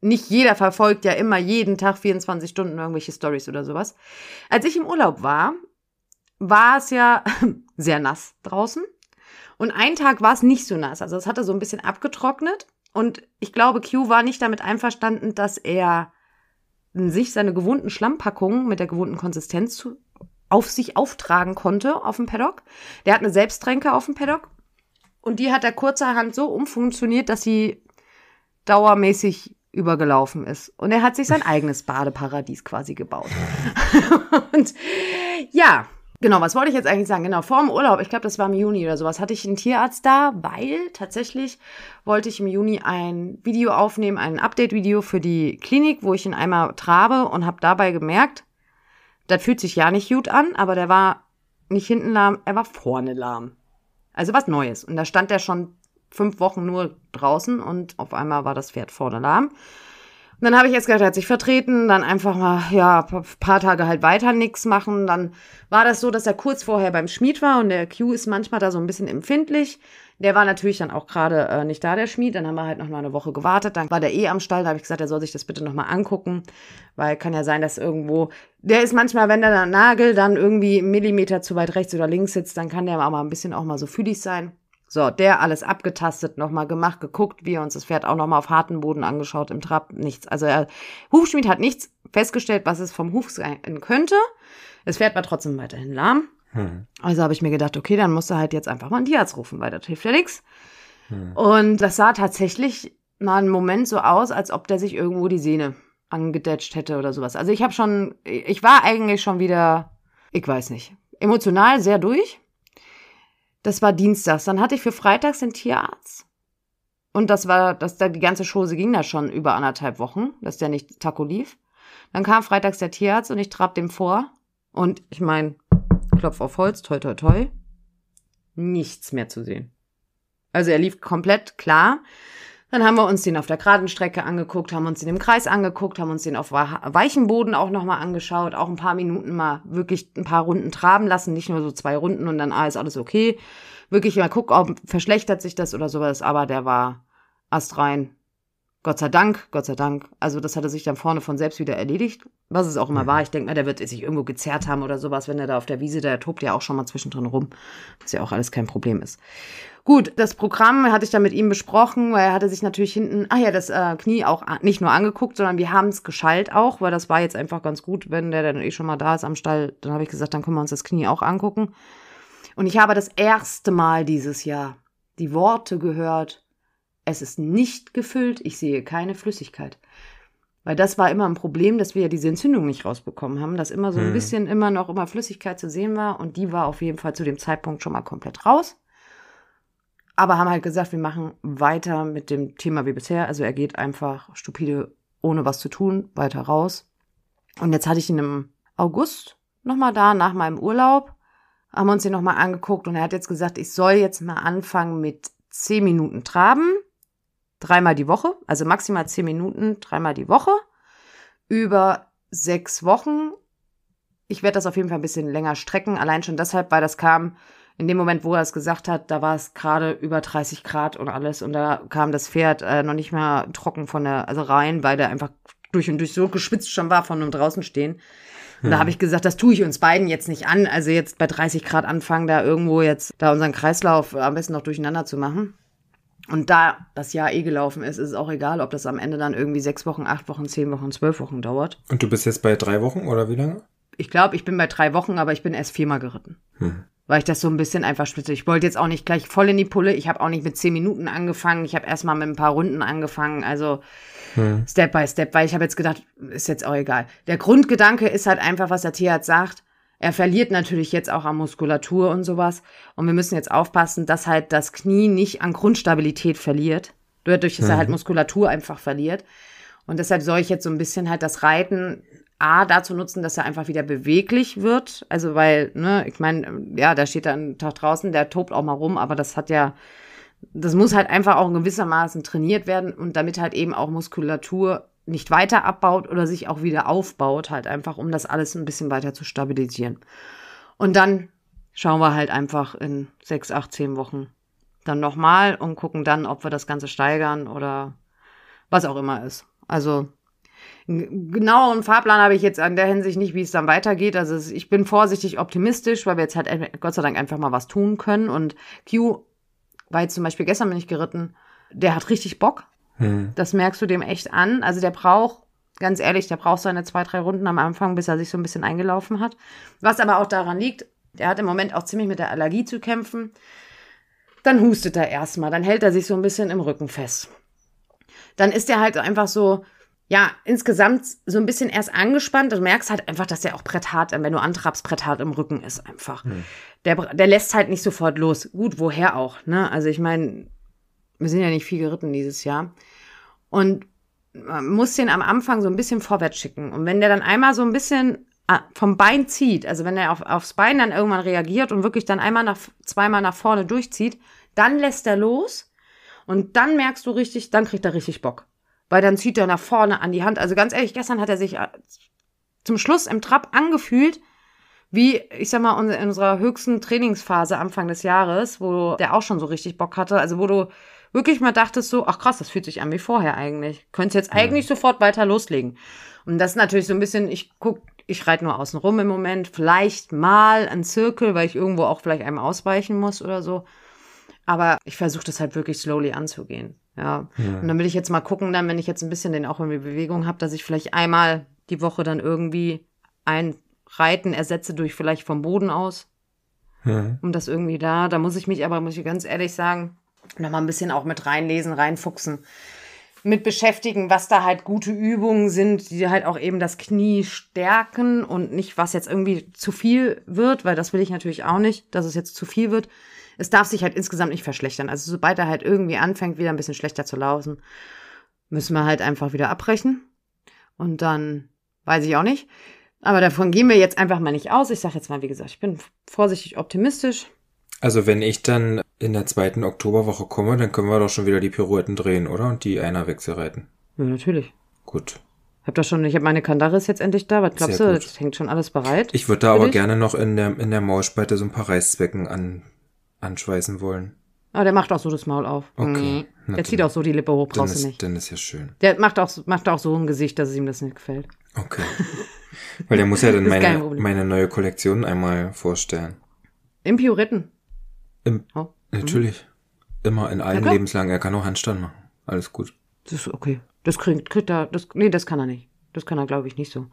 Speaker 1: nicht jeder verfolgt ja immer jeden Tag 24 Stunden irgendwelche Stories oder sowas. Als ich im Urlaub war, war es ja sehr nass draußen. Und einen Tag war es nicht so nass. Also es hatte so ein bisschen abgetrocknet. Und ich glaube, Q war nicht damit einverstanden, dass er sich seine gewohnten Schlammpackungen mit der gewohnten Konsistenz zu, auf sich auftragen konnte auf dem Paddock. Der hat eine Selbsttränke auf dem Paddock. Und die hat er kurzerhand so umfunktioniert, dass sie dauermäßig übergelaufen ist. Und er hat sich sein eigenes Badeparadies quasi gebaut. und ja, genau, was wollte ich jetzt eigentlich sagen? Genau, vor dem Urlaub, ich glaube, das war im Juni oder sowas, hatte ich einen Tierarzt da, weil tatsächlich wollte ich im Juni ein Video aufnehmen, ein Update-Video für die Klinik, wo ich ihn einmal trabe und habe dabei gemerkt, das fühlt sich ja nicht gut an, aber der war nicht hinten lahm, er war vorne lahm. Also was Neues. Und da stand er schon fünf Wochen nur draußen und auf einmal war das Pferd vorne lahm. Dann habe ich jetzt gedacht, er hat sich vertreten, dann einfach mal, ja, paar Tage halt weiter nichts machen. Dann war das so, dass er kurz vorher beim Schmied war und der Q ist manchmal da so ein bisschen empfindlich. Der war natürlich dann auch gerade äh, nicht da, der Schmied. Dann haben wir halt noch mal eine Woche gewartet. Dann war der eh am Stall. Da habe ich gesagt, er soll sich das bitte noch mal angucken. Weil kann ja sein, dass irgendwo... Der ist manchmal, wenn der Nagel dann irgendwie einen Millimeter zu weit rechts oder links sitzt, dann kann der mal ein bisschen auch mal so fühlig sein. So, der alles abgetastet, nochmal gemacht, geguckt, wie uns das Pferd auch nochmal auf harten Boden angeschaut im Trab, nichts. Also er, Hufschmied hat nichts festgestellt, was es vom Huf sein könnte. Das Pferd war trotzdem weiterhin lahm. Hm. Also habe ich mir gedacht, okay, dann musst du halt jetzt einfach mal einen Tierarzt rufen, weil das hilft ja nichts. Hm. Und das sah tatsächlich mal einen Moment so aus, als ob der sich irgendwo die Sehne angedetscht hätte oder sowas. Also ich habe schon, ich war eigentlich schon wieder, ich weiß nicht, emotional sehr durch. Das war dienstags. Dann hatte ich für freitags den Tierarzt. Und das war, dass da die ganze Chose ging da schon über anderthalb Wochen, dass der nicht Taco lief. Dann kam freitags der Tierarzt und ich trab dem vor. Und ich mein, Klopf auf Holz, toi toi toi. Nichts mehr zu sehen. Also er lief komplett klar. Dann haben wir uns den auf der geraden Strecke angeguckt, haben uns den im Kreis angeguckt, haben uns den auf weichem Boden auch nochmal angeschaut, auch ein paar Minuten mal wirklich ein paar Runden traben lassen, nicht nur so zwei Runden und dann ah, ist alles okay. Wirklich mal gucken, ob verschlechtert sich das oder sowas, aber der war astrein. Gott sei Dank, Gott sei Dank. Also das hatte sich dann vorne von selbst wieder erledigt, was es auch immer mhm. war. Ich denke mal, der wird sich irgendwo gezerrt haben oder sowas, wenn er da auf der Wiese, der tobt ja auch schon mal zwischendrin rum, was ja auch alles kein Problem ist. Gut, das Programm hatte ich dann mit ihm besprochen, weil er hatte sich natürlich hinten, ach ja, das äh, Knie auch nicht nur angeguckt, sondern wir haben es geschallt auch, weil das war jetzt einfach ganz gut, wenn der dann eh schon mal da ist am Stall, dann habe ich gesagt, dann können wir uns das Knie auch angucken. Und ich habe das erste Mal dieses Jahr die Worte gehört, es ist nicht gefüllt, ich sehe keine Flüssigkeit. Weil das war immer ein Problem, dass wir ja diese Entzündung nicht rausbekommen haben, dass immer so ein hm. bisschen immer noch immer Flüssigkeit zu sehen war und die war auf jeden Fall zu dem Zeitpunkt schon mal komplett raus aber haben halt gesagt, wir machen weiter mit dem Thema wie bisher. Also er geht einfach stupide, ohne was zu tun, weiter raus. Und jetzt hatte ich ihn im August nochmal da, nach meinem Urlaub, haben uns ihn nochmal angeguckt und er hat jetzt gesagt, ich soll jetzt mal anfangen mit zehn Minuten Traben, dreimal die Woche, also maximal zehn Minuten, dreimal die Woche, über sechs Wochen. Ich werde das auf jeden Fall ein bisschen länger strecken, allein schon deshalb, weil das kam in dem Moment, wo er es gesagt hat, da war es gerade über 30 Grad und alles und da kam das Pferd äh, noch nicht mehr trocken von der, also rein, weil der einfach durch und durch so geschwitzt schon war von einem draußen stehen. Und da hm. habe ich gesagt, das tue ich uns beiden jetzt nicht an. Also jetzt bei 30 Grad anfangen, da irgendwo jetzt da unseren Kreislauf am besten noch durcheinander zu machen. Und da das Jahr eh gelaufen ist, ist es auch egal, ob das am Ende dann irgendwie sechs Wochen, acht Wochen, zehn Wochen, zwölf Wochen dauert.
Speaker 2: Und du bist jetzt bei drei Wochen oder wie lange?
Speaker 1: Ich glaube, ich bin bei drei Wochen, aber ich bin erst viermal geritten. Hm weil ich das so ein bisschen einfach spitze. Ich wollte jetzt auch nicht gleich voll in die Pulle. Ich habe auch nicht mit zehn Minuten angefangen. Ich habe erstmal mit ein paar Runden angefangen. Also hm. Step by Step, weil ich habe jetzt gedacht, ist jetzt auch egal. Der Grundgedanke ist halt einfach, was der Tierarzt sagt. Er verliert natürlich jetzt auch an Muskulatur und sowas. Und wir müssen jetzt aufpassen, dass halt das Knie nicht an Grundstabilität verliert. Dadurch, dass mhm. er halt Muskulatur einfach verliert. Und deshalb soll ich jetzt so ein bisschen halt das Reiten A, dazu nutzen, dass er einfach wieder beweglich wird. Also, weil, ne, ich meine, ja, da steht er einen Tag draußen, der tobt auch mal rum, aber das hat ja, das muss halt einfach auch in gewissermaßen trainiert werden und damit halt eben auch Muskulatur nicht weiter abbaut oder sich auch wieder aufbaut, halt einfach, um das alles ein bisschen weiter zu stabilisieren. Und dann schauen wir halt einfach in sechs, acht, zehn Wochen dann nochmal und gucken dann, ob wir das Ganze steigern oder was auch immer ist. Also genaueren Fahrplan habe ich jetzt an der Hinsicht nicht, wie es dann weitergeht. Also ich bin vorsichtig optimistisch, weil wir jetzt halt Gott sei Dank einfach mal was tun können. Und Q war jetzt zum Beispiel gestern bin ich geritten, der hat richtig Bock. Hm. Das merkst du dem echt an. Also der braucht, ganz ehrlich, der braucht seine zwei, drei Runden am Anfang, bis er sich so ein bisschen eingelaufen hat. Was aber auch daran liegt, der hat im Moment auch ziemlich mit der Allergie zu kämpfen. Dann hustet er erstmal, dann hält er sich so ein bisschen im Rücken fest. Dann ist er halt einfach so, ja, insgesamt so ein bisschen erst angespannt. Du merkst halt einfach, dass der auch Bretthart, wenn du antrabst, Bretthart im Rücken ist einfach. Hm. Der, der lässt halt nicht sofort los. Gut, woher auch, ne? Also ich meine, wir sind ja nicht viel geritten dieses Jahr. Und man muss den am Anfang so ein bisschen vorwärts schicken. Und wenn der dann einmal so ein bisschen ah, vom Bein zieht, also wenn er auf, aufs Bein dann irgendwann reagiert und wirklich dann einmal nach, zweimal nach vorne durchzieht, dann lässt er los Und dann merkst du richtig, dann kriegt er richtig Bock. Weil dann zieht er nach vorne an die Hand. Also ganz ehrlich, gestern hat er sich äh, zum Schluss im Trab angefühlt, wie, ich sag mal, in unserer höchsten Trainingsphase Anfang des Jahres, wo der auch schon so richtig Bock hatte. Also wo du wirklich mal dachtest so, ach krass, das fühlt sich an wie vorher eigentlich. Könntest jetzt eigentlich ja. sofort weiter loslegen. Und das ist natürlich so ein bisschen, ich guck, ich reite nur außen rum im Moment, vielleicht mal ein Zirkel, weil ich irgendwo auch vielleicht einem ausweichen muss oder so. Aber ich versuche das halt wirklich slowly anzugehen. Ja. ja. Und dann will ich jetzt mal gucken, dann, wenn ich jetzt ein bisschen den auch in Bewegung habe, dass ich vielleicht einmal die Woche dann irgendwie ein Reiten ersetze durch vielleicht vom Boden aus. Ja. Um das irgendwie da. Da muss ich mich aber, muss ich ganz ehrlich sagen, noch mal ein bisschen auch mit reinlesen, reinfuchsen mit beschäftigen, was da halt gute Übungen sind, die halt auch eben das Knie stärken und nicht, was jetzt irgendwie zu viel wird, weil das will ich natürlich auch nicht, dass es jetzt zu viel wird. Es darf sich halt insgesamt nicht verschlechtern. Also sobald er halt irgendwie anfängt, wieder ein bisschen schlechter zu laufen, müssen wir halt einfach wieder abbrechen. Und dann weiß ich auch nicht. Aber davon gehen wir jetzt einfach mal nicht aus. Ich sage jetzt mal, wie gesagt, ich bin vorsichtig optimistisch.
Speaker 2: Also wenn ich dann in der zweiten Oktoberwoche komme, dann können wir doch schon wieder die Pirouetten drehen, oder? Und die einer Wechsel reiten.
Speaker 1: Ja, natürlich.
Speaker 2: Gut.
Speaker 1: Ich habe da schon, ich habe meine Kandaris jetzt endlich da. Was glaubst du? Das hängt schon alles bereit.
Speaker 2: Ich würde da aber dich? gerne noch in der, in der Maulspalte so ein paar Reißzwecken an, anschweißen wollen.
Speaker 1: Ah, der macht auch so das Maul auf. Okay. Mhm. Der zieht auch so die Lippe hoch, brauchst
Speaker 2: du
Speaker 1: nicht.
Speaker 2: Dann ist ja schön.
Speaker 1: Der macht auch, macht auch so ein Gesicht, dass es ihm das nicht gefällt.
Speaker 2: Okay. Weil der muss ja dann meine, meine neue Kollektion einmal vorstellen.
Speaker 1: Im Pioretten.
Speaker 2: Im, oh. Natürlich. Immer in allen ja, Lebenslagen. Er kann auch Handstand machen. Alles gut.
Speaker 1: Das ist okay. Das kriegt, kriegt er, das, nee, das kann er nicht. Das kann er, glaube ich, nicht so.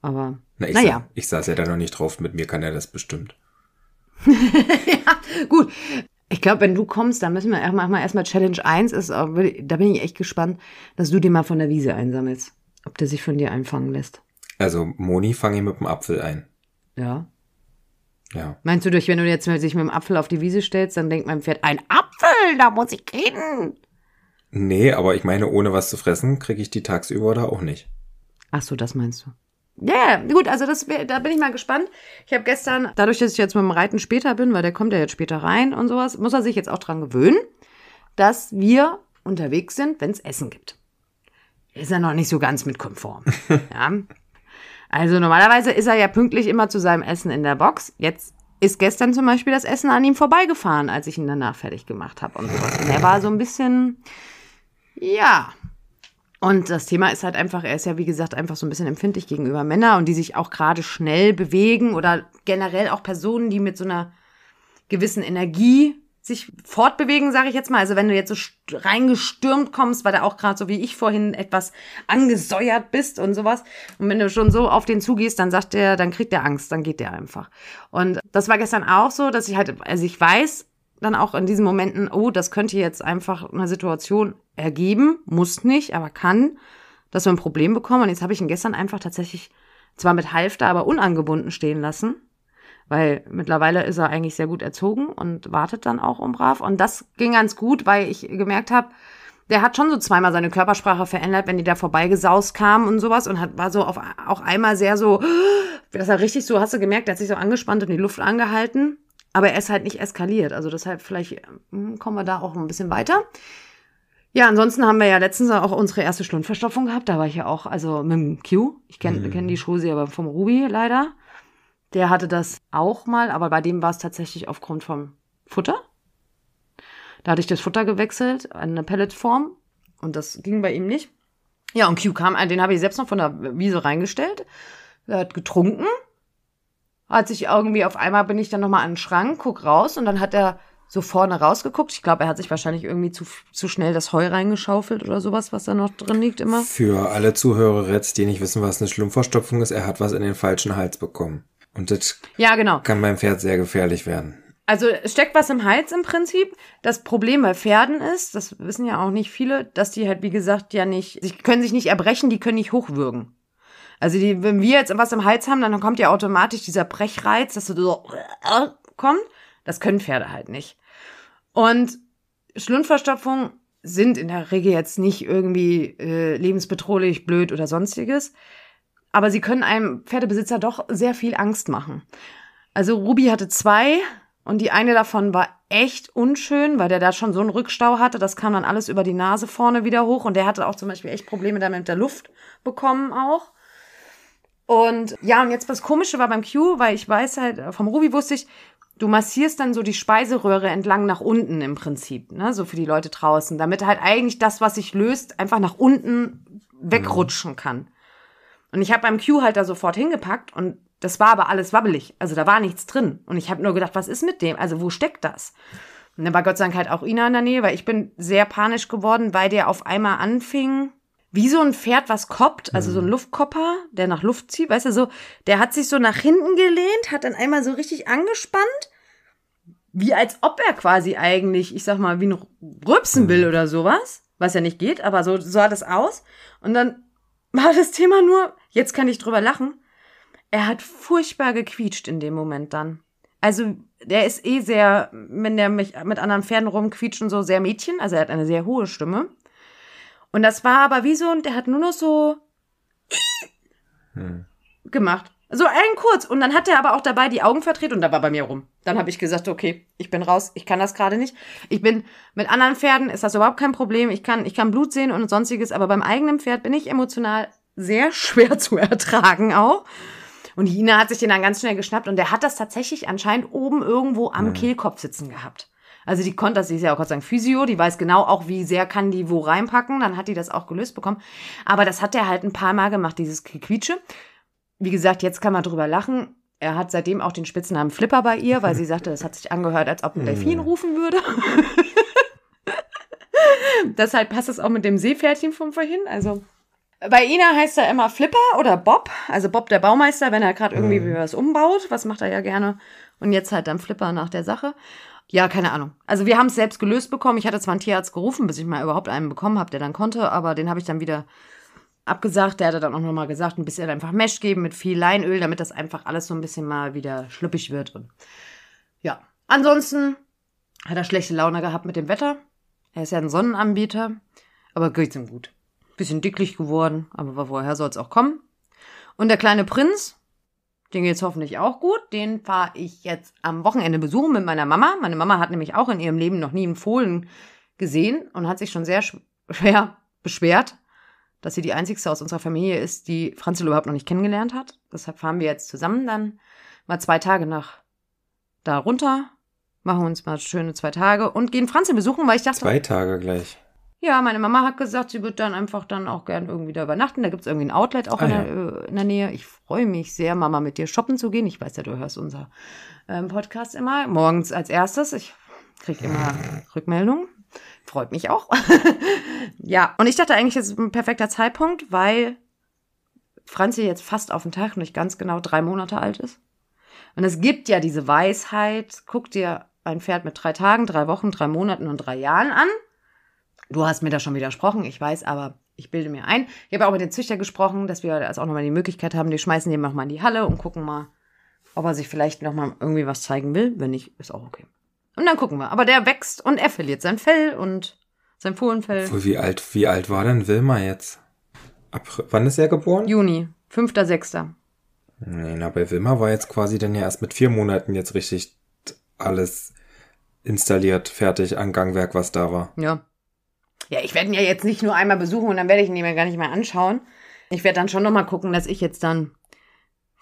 Speaker 1: Aber,
Speaker 2: Na, ich
Speaker 1: naja.
Speaker 2: Sa ich saß ja da noch nicht drauf. Mit mir kann er das bestimmt.
Speaker 1: ja, gut. Ich glaube, wenn du kommst, dann müssen wir erstmal erstmal Challenge 1 ist, da bin ich echt gespannt, dass du den mal von der Wiese einsammelst. Ob der sich von dir einfangen lässt.
Speaker 2: Also, Moni fange ich mit dem Apfel ein.
Speaker 1: Ja.
Speaker 2: Ja.
Speaker 1: Meinst du, durch, wenn du jetzt sich mit dem Apfel auf die Wiese stellst, dann denkt mein Pferd, ein Apfel, da muss ich reden.
Speaker 2: Nee, aber ich meine, ohne was zu fressen, kriege ich die tagsüber da auch nicht.
Speaker 1: Ach so, das meinst du. Ja, yeah, gut, also das, da bin ich mal gespannt. Ich habe gestern, dadurch, dass ich jetzt mit dem Reiten später bin, weil der kommt ja jetzt später rein und sowas, muss er sich jetzt auch dran gewöhnen, dass wir unterwegs sind, wenn es Essen gibt. Ist er noch nicht so ganz mit konform. ja. Also normalerweise ist er ja pünktlich immer zu seinem Essen in der Box. Jetzt ist gestern zum Beispiel das Essen an ihm vorbeigefahren, als ich ihn danach fertig gemacht habe und sowas. Und er war so ein bisschen, ja. Und das Thema ist halt einfach, er ist ja wie gesagt einfach so ein bisschen empfindlich gegenüber Männern und die sich auch gerade schnell bewegen oder generell auch Personen, die mit so einer gewissen Energie sich fortbewegen, sage ich jetzt mal. Also wenn du jetzt so reingestürmt kommst, weil du auch gerade so wie ich vorhin etwas angesäuert bist und sowas. Und wenn du schon so auf den zugehst, dann sagt der, dann kriegt der Angst, dann geht der einfach. Und das war gestern auch so, dass ich halt, also ich weiß dann auch in diesen Momenten, oh, das könnte jetzt einfach eine Situation ergeben, muss nicht, aber kann, dass wir ein Problem bekommen. Und jetzt habe ich ihn gestern einfach tatsächlich zwar mit Halfter, aber unangebunden stehen lassen weil mittlerweile ist er eigentlich sehr gut erzogen und wartet dann auch um brav. Und das ging ganz gut, weil ich gemerkt habe, der hat schon so zweimal seine Körpersprache verändert, wenn die da vorbeigesaust kamen und sowas und hat, war so auf, auch einmal sehr so, das war richtig so, hast du gemerkt, der hat sich so angespannt und die Luft angehalten, aber er ist halt nicht eskaliert. Also deshalb vielleicht hm, kommen wir da auch ein bisschen weiter. Ja, ansonsten haben wir ja letztens auch unsere erste Schlundverstopfung gehabt. Da war ich ja auch, also mit dem Q. Ich kenne mhm. kenn die Schuhe aber vom Ruby leider. Der hatte das auch mal, aber bei dem war es tatsächlich aufgrund vom Futter. Da hatte ich das Futter gewechselt in eine Pelletform und das ging bei ihm nicht. Ja, und Q kam, den habe ich selbst noch von der Wiese reingestellt. Er hat getrunken, hat sich irgendwie auf einmal bin ich dann nochmal an den Schrank, guck raus und dann hat er so vorne rausgeguckt. Ich glaube, er hat sich wahrscheinlich irgendwie zu, zu schnell das Heu reingeschaufelt oder sowas, was da noch drin liegt immer.
Speaker 2: Für alle Zuhörer jetzt, die nicht wissen, was eine Schlumpfverstopfung ist, er hat was in den falschen Hals bekommen. Und das
Speaker 1: ja, genau.
Speaker 2: kann beim Pferd sehr gefährlich werden.
Speaker 1: Also es steckt was im Hals im Prinzip. Das Problem bei Pferden ist, das wissen ja auch nicht viele, dass die halt, wie gesagt, ja nicht, sie können sich nicht erbrechen, die können nicht hochwürgen. Also die, wenn wir jetzt was im Hals haben, dann kommt ja automatisch dieser Brechreiz, dass du so äh, kommt. Das können Pferde halt nicht. Und Schlundverstopfung sind in der Regel jetzt nicht irgendwie äh, lebensbedrohlich, blöd oder sonstiges aber sie können einem Pferdebesitzer doch sehr viel Angst machen. Also Ruby hatte zwei und die eine davon war echt unschön, weil der da schon so einen Rückstau hatte. Das kam dann alles über die Nase vorne wieder hoch. Und der hatte auch zum Beispiel echt Probleme damit mit der Luft bekommen auch. Und ja, und jetzt was Komische war beim Q, weil ich weiß halt, vom Ruby wusste ich, du massierst dann so die Speiseröhre entlang nach unten im Prinzip, ne, so für die Leute draußen, damit halt eigentlich das, was sich löst, einfach nach unten wegrutschen kann. Und ich habe beim Q halt da sofort hingepackt und das war aber alles wabbelig, also da war nichts drin und ich habe nur gedacht, was ist mit dem? Also wo steckt das? Und dann war Gott sei Dank halt auch Ina in der Nähe, weil ich bin sehr panisch geworden, weil der auf einmal anfing, wie so ein Pferd, was koppt, also so ein Luftkopper, der nach Luft zieht, weißt du, so, der hat sich so nach hinten gelehnt, hat dann einmal so richtig angespannt, wie als ob er quasi eigentlich, ich sag mal, wie ein Rübsen will oder sowas, was ja nicht geht, aber so so sah das aus. Und dann war das Thema nur, jetzt kann ich drüber lachen, er hat furchtbar gequietscht in dem Moment dann. Also, der ist eh sehr, wenn der mich mit anderen Pferden rumquietscht und so, sehr Mädchen, also er hat eine sehr hohe Stimme. Und das war aber wie so, und der hat nur noch so gemacht. So einen kurz. Und dann hat er aber auch dabei die Augen verdreht und da war bei mir rum. Dann habe ich gesagt, okay, ich bin raus, ich kann das gerade nicht. Ich bin mit anderen Pferden ist das überhaupt kein Problem. Ich kann, ich kann Blut sehen und sonstiges, aber beim eigenen Pferd bin ich emotional sehr schwer zu ertragen auch. Und die Ina hat sich den dann ganz schnell geschnappt und der hat das tatsächlich anscheinend oben irgendwo am Kehlkopf sitzen gehabt. Also die konnte das, sie ist ja auch Gott sei Dank Physio, die weiß genau auch, wie sehr kann die wo reinpacken, dann hat die das auch gelöst bekommen. Aber das hat er halt ein paar Mal gemacht, dieses Quietsche. Wie gesagt, jetzt kann man drüber lachen. Er hat seitdem auch den Spitznamen Flipper bei ihr, weil sie sagte, das hat sich angehört, als ob ein Delfin rufen würde. Deshalb passt es auch mit dem Seepferdchen von vorhin. Also bei Ina heißt er immer Flipper oder Bob. Also Bob der Baumeister, wenn er gerade irgendwie
Speaker 2: Mhm.
Speaker 1: was umbaut. Was macht er ja gerne. Und jetzt halt dann Flipper nach der Sache. Ja, keine Ahnung. Also wir haben es selbst gelöst bekommen. Ich hatte zwar einen Tierarzt gerufen, bis ich mal überhaupt einen bekommen habe, der dann konnte, aber den habe ich dann wieder abgesagt. Der hatte dann auch nochmal gesagt, ein bisschen einfach Mesh geben mit viel Leinöl, damit das einfach alles so ein bisschen mal wieder schlüppig wird. Und ja, ansonsten hat er schlechte Laune gehabt mit dem Wetter. Er ist ja ein Sonnenanbieter, aber geht's ihm gut. Bisschen dicklich geworden, aber woher soll's auch kommen? Und der kleine Prinz, den geht's hoffentlich auch gut. Den fahre ich jetzt am Wochenende besuchen mit meiner Mama. Meine Mama hat nämlich auch in ihrem Leben noch nie einen Fohlen gesehen und hat sich schon sehr sch- schwer beschwert, dass sie die einzigste aus unserer Familie ist, die Franzl überhaupt noch nicht kennengelernt hat. Deshalb fahren wir jetzt zusammen dann mal zwei Tage nach da runter, machen uns mal schöne zwei Tage und gehen Franzl besuchen, weil ich dachte,
Speaker 2: Zwei Tage gleich.
Speaker 1: Ja, meine Mama hat gesagt, sie wird dann einfach dann auch gern irgendwie da übernachten. Da gibt's irgendwie ein Outlet auch
Speaker 2: Ah,
Speaker 1: in,
Speaker 2: ja.
Speaker 1: der, äh, in der Nähe. Ich freue mich sehr, Mama mit dir shoppen zu gehen. Ich weiß ja, du hörst unser ähm, Podcast immer. Morgens als erstes. Ich krieg immer Rückmeldungen. Freut mich auch. ja, und ich dachte eigentlich, es ist ein perfekter Zeitpunkt, weil Franzi jetzt fast auf den Tag nicht ganz genau drei Monate alt ist. Und es gibt ja diese Weisheit, guck dir ein Pferd mit drei Tagen, drei Wochen, drei Monaten und drei Jahren an. Du hast mir da schon widersprochen, ich weiß, aber ich bilde mir ein. Ich habe auch mit dem Züchter gesprochen, dass wir also auch nochmal die Möglichkeit haben, die schmeißen den nochmal in die Halle und gucken mal, ob er sich vielleicht nochmal irgendwie was zeigen will. Wenn nicht, ist auch okay. Und dann gucken wir. Aber der wächst und er verliert sein Fell und sein Fohlenfell.
Speaker 2: Obwohl, wie alt, wie alt war denn Wilma jetzt? April, wann ist er geboren?
Speaker 1: Juni, 5.6.
Speaker 2: Nee, na, bei Wilma war jetzt quasi dann ja erst mit vier Monaten jetzt richtig alles installiert, fertig an Gangwerk, was da war.
Speaker 1: Ja. Ja, ich werde ihn ja jetzt nicht nur einmal besuchen und dann werde ich ihn mir gar nicht mehr anschauen. Ich werde dann schon nochmal gucken, dass ich jetzt dann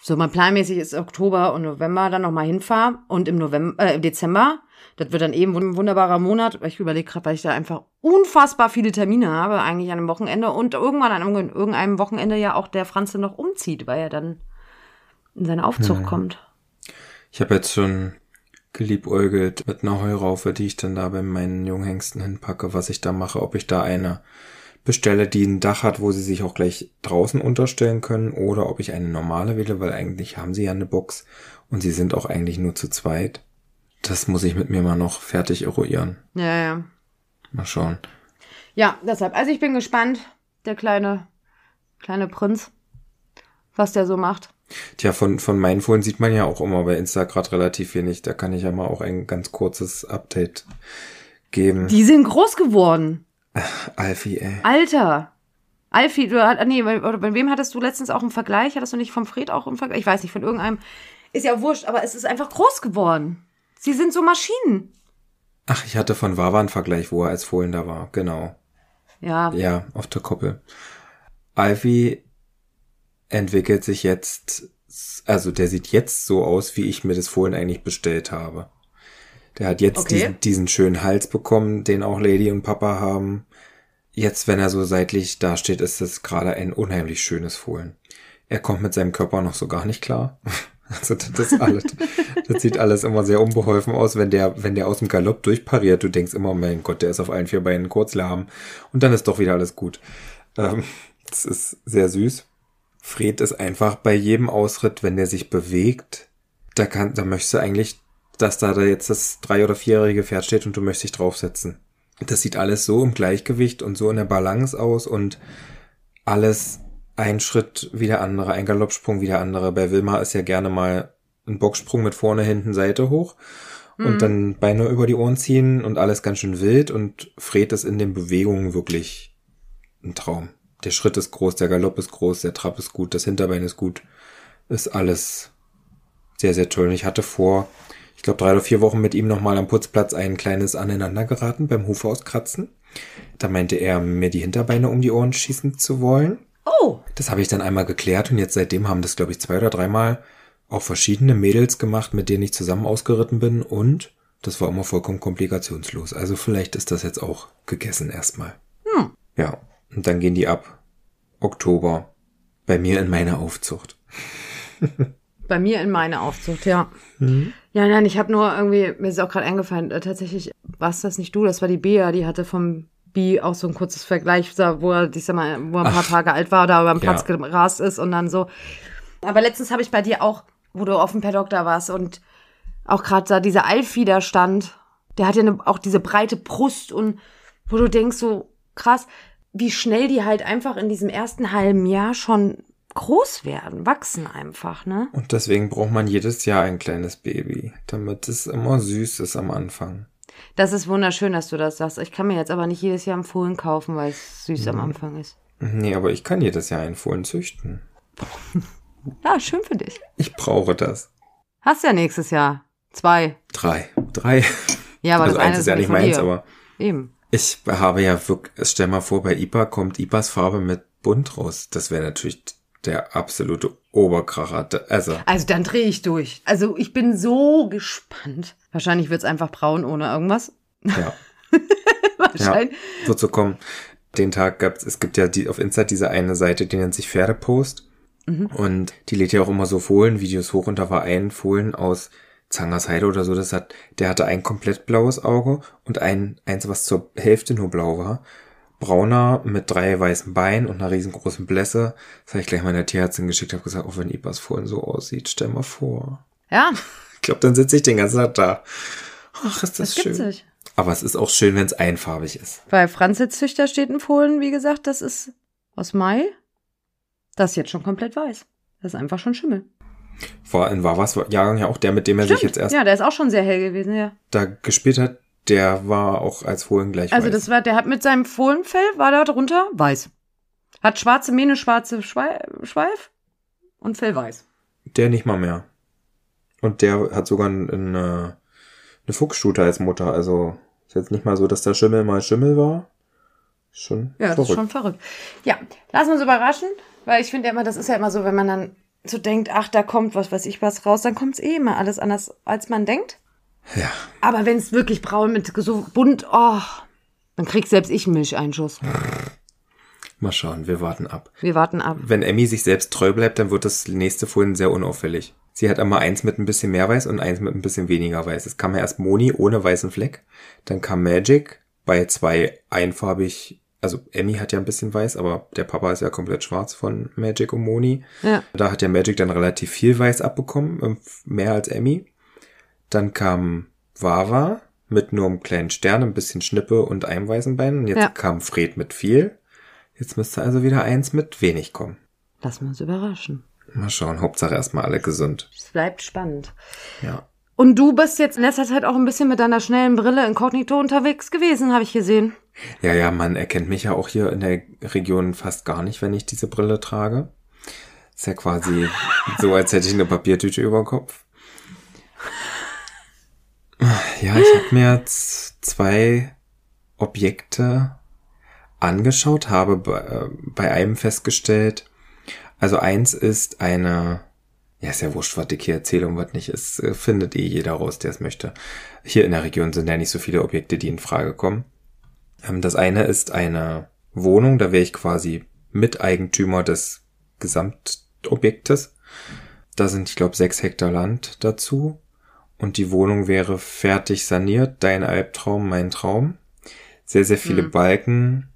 Speaker 1: so mal planmäßig ist Oktober und November dann nochmal hinfahre und im November, äh, im Dezember. Das wird dann eben ein wunderbarer Monat. weil Ich überlege gerade, weil ich da einfach unfassbar viele Termine habe, eigentlich an einem Wochenende und irgendwann an einem- irgendeinem Wochenende ja auch der Franze noch umzieht, weil er dann in seine Aufzucht kommt.
Speaker 2: Ich habe jetzt schon geliebäugelt mit einer Heuraufe, die ich dann da bei meinen Junghengsten hinpacke, was ich da mache, ob ich da eine bestelle, die ein Dach hat, wo sie sich auch gleich draußen unterstellen können, oder ob ich eine normale wähle, weil eigentlich haben sie ja eine Box und sie sind auch eigentlich nur zu zweit. Das muss ich mit mir mal noch fertig eruieren.
Speaker 1: Ja, ja.
Speaker 2: Mal schauen.
Speaker 1: Ja, deshalb. Also ich bin gespannt, der kleine, kleine Prinz, was der so macht.
Speaker 2: Tja, von, von meinen Fohlen sieht man ja auch immer bei Insta gerade relativ wenig. Da kann ich ja mal auch ein ganz kurzes Update geben.
Speaker 1: Die sind groß geworden.
Speaker 2: Alfie, ey.
Speaker 1: Alter. Alfie, du, hat- nee, bei, oder bei wem hattest du letztens auch einen Vergleich? Hattest du nicht vom Fred auch einen Vergleich? Ich weiß nicht, von irgendeinem. Ist ja wurscht, aber es ist einfach groß geworden. Sie sind so Maschinen.
Speaker 2: Ach, ich hatte von Wawa einen Vergleich, wo er als Fohlen da war. Genau.
Speaker 1: Ja.
Speaker 2: Ja, auf der Koppel. Alfie entwickelt sich jetzt, also der sieht jetzt so aus, wie ich mir das Fohlen eigentlich bestellt habe. Der hat jetzt
Speaker 1: Okay.
Speaker 2: diesen, diesen schönen Hals bekommen, den auch Lady und Papa haben. Jetzt, wenn er so seitlich dasteht, ist es gerade ein unheimlich schönes Fohlen. Er kommt mit seinem Körper noch so gar nicht klar. Also das ist alles, das sieht alles immer sehr unbeholfen aus, wenn der, wenn der aus dem Galopp durchpariert. Du denkst immer, mein Gott, der ist auf allen vier Beinen kurz lahm. Und dann ist doch wieder alles gut. Ähm, das ist sehr süß. Fred ist einfach bei jedem Ausritt, wenn der sich bewegt, da kann, da möchtest du eigentlich, dass da, da jetzt das drei- oder vierjährige Pferd steht und du möchtest dich draufsetzen. Das sieht alles so im Gleichgewicht und so in der Balance aus und alles ein Schritt wie der andere, ein Galoppsprung wie der andere. Bei Wilma ist ja gerne mal ein Boxsprung mit vorne, hinten, Seite hoch und dann Beine über die Ohren ziehen und alles ganz schön wild und Fred ist in den Bewegungen wirklich ein Traum. Der Schritt ist groß, der Galopp ist groß, der Trab ist gut, das Hinterbein ist gut. Ist alles sehr, sehr toll. Und ich hatte vor, ich glaube, drei oder vier Wochen mit ihm nochmal am Putzplatz ein kleines Aneinander geraten beim Hufe auskratzen. Da meinte er, mir die Hinterbeine um die Ohren schießen zu wollen.
Speaker 1: Oh,
Speaker 2: Das habe ich dann einmal geklärt und jetzt seitdem haben das, glaube ich, zwei oder dreimal auch verschiedene Mädels gemacht, mit denen ich zusammen ausgeritten bin und das war immer vollkommen komplikationslos. Also vielleicht ist das jetzt auch gegessen erstmal.
Speaker 1: Hm.
Speaker 2: Ja, und dann gehen die ab. Oktober. Bei mir in meiner Aufzucht.
Speaker 1: bei mir in meine Aufzucht, ja. Ja, nein, ich habe nur irgendwie, mir ist auch gerade eingefallen, äh, tatsächlich, warst das nicht du, das war die Bea, die hatte vom Bi auch so ein kurzes Vergleich, wo er, ich sag mal, wo er ein paar Tage alt war, da über den Platz
Speaker 2: Ja.
Speaker 1: gerast ist und dann so. Aber letztens habe ich bei dir auch, wo du auf dem Paddock da warst und auch gerade da dieser Alfie da stand, der hat ja ne, auch diese breite Brust und wo du denkst so, krass, wie schnell die halt einfach in diesem ersten halben Jahr schon groß werden, wachsen einfach, ne?
Speaker 2: Und deswegen braucht man jedes Jahr ein kleines Baby, damit es immer süß ist am Anfang.
Speaker 1: Das ist wunderschön, dass du das sagst. Ich kann mir jetzt aber nicht jedes Jahr einen Fohlen kaufen, weil es süß am Anfang ist.
Speaker 2: Nee, aber ich kann jedes Jahr einen Fohlen züchten.
Speaker 1: Ja, schön für dich.
Speaker 2: Ich brauche das.
Speaker 1: Hast ja nächstes Jahr. Zwei.
Speaker 2: Drei. Drei.
Speaker 1: Ja, aber
Speaker 2: also
Speaker 1: das eine ist
Speaker 2: ja nicht meins,
Speaker 1: dir.
Speaker 2: aber
Speaker 1: Eben.
Speaker 2: Ich habe ja wirklich, stell mal vor, bei IPA kommt IPAs Farbe mit bunt raus. Das wäre natürlich der absolute Oberkracher. Also,
Speaker 1: Also dann drehe ich durch. Also ich bin so gespannt. Wahrscheinlich wird's einfach braun ohne irgendwas.
Speaker 2: ja.
Speaker 1: Wahrscheinlich.
Speaker 2: wird so kommen. Den Tag gab's, es gibt ja die, auf Insta diese eine Seite, die nennt sich Pferdepost. Und die lädt ja auch immer so Fohlenvideos hoch und da war ein Fohlen aus Zangersheide oder so, das hat, der hatte ein komplett blaues Auge und ein, eins, was zur Hälfte nur blau war. Brauner mit drei weißen Beinen und einer riesengroßen Blässe. Das habe ich gleich meiner Tierärztin geschickt, habe gesagt, auch wenn Ibas Fohlen so aussieht, stell mal vor.
Speaker 1: Ja,
Speaker 2: Ich glaube, dann sitze ich den ganzen Tag da. Ach, ist das,
Speaker 1: das
Speaker 2: schön.
Speaker 1: witzig.
Speaker 2: Aber es ist auch schön, wenn es einfarbig ist.
Speaker 1: Bei Franz Züchter steht ein Fohlen, wie gesagt, das ist aus Mai. Das ist jetzt schon komplett weiß. Das ist einfach schon Schimmel.
Speaker 2: War in Wawas Jahrgang ja auch der, mit dem er sich jetzt erst
Speaker 1: Ja, der ist auch schon sehr hell gewesen, ja.
Speaker 2: da gespielt hat, der war auch als Fohlen gleich
Speaker 1: Also
Speaker 2: weiß.
Speaker 1: das war, der hat mit seinem Fohlenfell, war da drunter weiß. Hat schwarze Mähne, schwarze Schwei- Schweif und Fell weiß.
Speaker 2: Der nicht mal mehr. Und der hat sogar ein- eine, eine Fuchsstute als Mutter. Also ist jetzt nicht mal so, dass der Schimmel mal Schimmel war. Schon
Speaker 1: Ja, das ist schon verrückt. Ja, lassen wir uns überraschen, weil ich finde ja immer, das ist ja immer so, wenn man dann so denkt, ach, da kommt was weiß ich was raus, dann kommt es eh immer alles anders, als man denkt.
Speaker 2: Ja.
Speaker 1: Aber wenn es wirklich braun mit so bunt, oh, dann krieg selbst ich einen Milcheinschuss.
Speaker 2: Mal schauen, wir warten ab.
Speaker 1: Wir warten ab.
Speaker 2: Wenn Emmy sich selbst treu bleibt, dann wird das nächste Fohlen sehr unauffällig. Sie hat immer eins mit ein bisschen mehr Weiß und eins mit ein bisschen weniger Weiß. Es kam ja erst Moni ohne weißen Fleck. Dann kam Magic bei zwei einfarbig. Also Emmy hat ja ein bisschen weiß, aber der Papa ist ja komplett schwarz von Magic und Moni.
Speaker 1: Ja.
Speaker 2: Da hat ja Magic dann relativ viel Weiß abbekommen, ähm, mehr als Emmy. Dann kam Wawa mit nur einem kleinen Stern, ein bisschen Schnippe und einem weißen Bein. Und jetzt
Speaker 1: Ja.
Speaker 2: kam Fred mit viel. Jetzt müsste also wieder eins mit wenig kommen.
Speaker 1: Lassen wir uns überraschen.
Speaker 2: Mal schauen, Hauptsache erstmal alle gesund.
Speaker 1: Es bleibt spannend.
Speaker 2: Ja.
Speaker 1: Und du bist jetzt in letzter Zeit auch ein bisschen mit deiner schnellen Brille inkognito unterwegs gewesen, habe ich gesehen.
Speaker 2: Ja, ja, man erkennt mich ja auch hier in der Region fast gar nicht, wenn ich diese Brille trage. Ist ja quasi so, als hätte ich eine Papiertüte über dem Kopf. Ja, ich habe mir jetzt zwei Objekte angeschaut, habe bei, bei einem festgestellt, also eins ist eine, ja, ist ja wurscht, was ich hier erzähle und was nicht ist, äh, findet eh jeder raus, der es möchte. Hier in der Region sind ja nicht so viele Objekte, die in Frage kommen. Ähm, das eine ist eine Wohnung, da wäre ich quasi Miteigentümer des Gesamtobjektes. Da sind, ich glaube, sechs Hektar Land dazu. Und die Wohnung wäre fertig saniert. Dein Albtraum, mein Traum. Sehr, sehr viele mhm. Balken.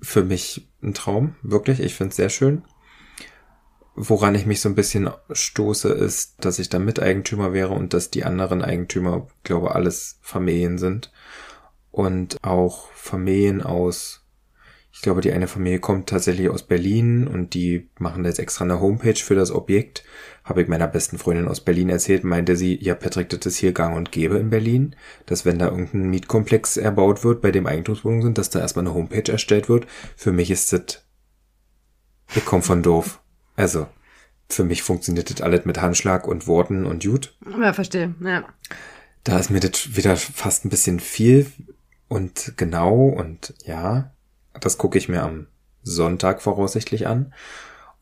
Speaker 2: Für mich ein Traum, wirklich. Ich finde es sehr schön. Woran ich mich so ein bisschen stoße, ist, dass ich da Miteigentümer wäre und dass die anderen Eigentümer, glaube alles Familien sind. Und auch Familien aus ich glaube, die eine Familie kommt tatsächlich aus Berlin und die machen jetzt extra eine Homepage für das Objekt. Habe ich meiner besten Freundin aus Berlin erzählt, meinte sie, ja, Patrick, das ist hier gang und gäbe in Berlin, dass wenn da irgendein Mietkomplex erbaut wird, bei dem Eigentumswohnungen sind, dass da erstmal eine Homepage erstellt wird. Für mich ist das, ich komme von doof. Also, für mich funktioniert das alles mit Handschlag und Worten und Jut.
Speaker 1: Ja, verstehe, ja.
Speaker 2: Da ist mir das wieder fast ein bisschen viel und genau und ja, das gucke ich mir am Sonntag voraussichtlich an.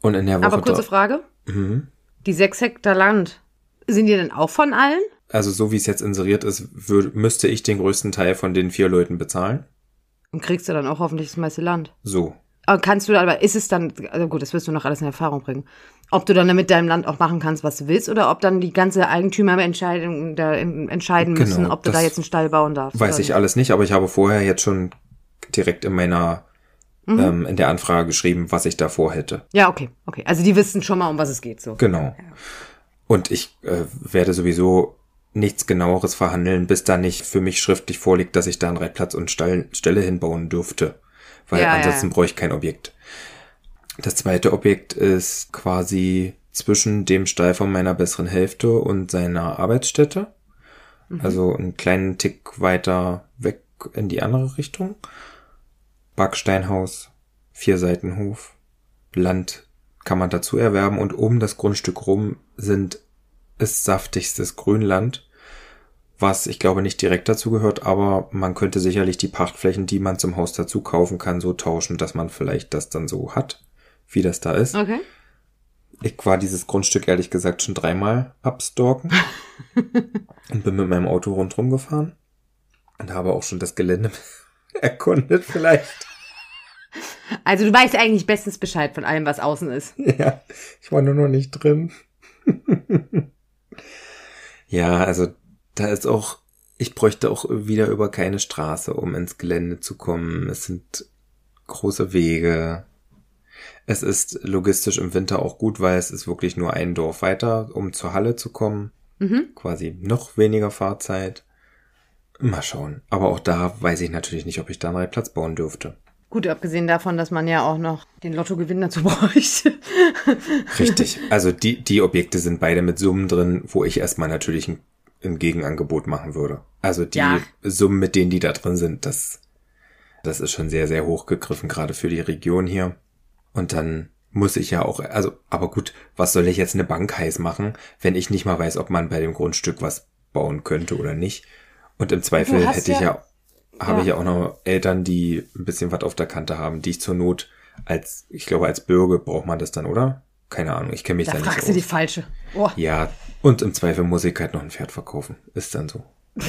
Speaker 2: Und in der Woche.
Speaker 1: Aber kurze Frage. Mhm. Die sechs Hektar Land, sind die denn auch von allen?
Speaker 2: Also so wie es jetzt inseriert ist, müsste ich den größten Teil von den vier Leuten bezahlen.
Speaker 1: Und kriegst du dann auch hoffentlich das meiste Land.
Speaker 2: So.
Speaker 1: Aber kannst du, aber ist es dann, also gut, das wirst du noch alles in Erfahrung bringen. Ob du dann mit deinem Land auch machen kannst, was du willst, oder ob dann die ganze Eigentümerentscheidung da entscheiden müssen, genau, ob du da jetzt einen Stall bauen darfst.
Speaker 2: Weiß ich alles nicht, aber ich habe vorher jetzt schon direkt in meiner mhm. ähm, in der Anfrage geschrieben, was ich davor hätte.
Speaker 1: Ja, okay, okay. Also die wissen schon mal, um was es geht. So.
Speaker 2: Genau. Ja. Und ich äh, werde sowieso nichts genaueres verhandeln, bis da nicht für mich schriftlich vorliegt, dass ich da einen Reitplatz und Stall, Stelle hinbauen dürfte. Weil ja, ansonsten ja. bräuchte ich kein Objekt. Das zweite Objekt ist quasi zwischen dem Stall von meiner besseren Hälfte und seiner Arbeitsstätte. Mhm. Also einen kleinen Tick weiter weg in die andere Richtung. Backsteinhaus, Vierseitenhof, Land kann man dazu erwerben und um das Grundstück rum sind ist saftigstes Grünland, was ich glaube nicht direkt dazu gehört, aber man könnte sicherlich die Pachtflächen, die man zum Haus dazu kaufen kann, so tauschen, dass man vielleicht das dann so hat, wie das da ist.
Speaker 1: Okay.
Speaker 2: Ich war dieses Grundstück ehrlich gesagt schon dreimal abstalken und bin mit meinem Auto rundherum gefahren und habe auch schon das Gelände erkundet vielleicht.
Speaker 1: Also du weißt eigentlich bestens Bescheid von allem, was außen ist.
Speaker 2: Ja, ich war nur noch nicht drin. ja, also da ist auch, ich bräuchte auch wieder über keine Straße, um ins Gelände zu kommen. Es sind große Wege. Es ist logistisch im Winter auch gut, weil es ist wirklich nur ein Dorf weiter, um zur Halle zu kommen. Mhm. Quasi noch weniger Fahrzeit. Mal schauen. Aber auch da weiß ich natürlich nicht, ob ich da einen Platz bauen dürfte.
Speaker 1: Gut, abgesehen davon, dass man ja auch noch den Lottogewinn dazu bräuchte.
Speaker 2: Richtig. Also die, die Objekte sind beide mit Summen drin, wo ich erstmal natürlich ein, ein Gegenangebot machen würde. Also die ja. Summen, mit denen die da drin sind, das, das ist schon sehr, sehr hoch gegriffen, gerade für die Region hier. Und dann muss ich ja auch, also, aber gut, was soll ich jetzt eine Bank heiß machen, wenn ich nicht mal weiß, ob man bei dem Grundstück was bauen könnte oder nicht? Und im Zweifel hätte ja, ich ja, ja. habe ich ja auch noch Eltern, die ein bisschen was auf der Kante haben, die ich zur Not als, ich glaube, als Bürger braucht man das dann, oder? Keine Ahnung, ich kenne mich da, da nicht
Speaker 1: fragst du die falsche.
Speaker 2: Oh. Ja, und im Zweifel muss ich halt noch ein Pferd verkaufen. Ist dann so.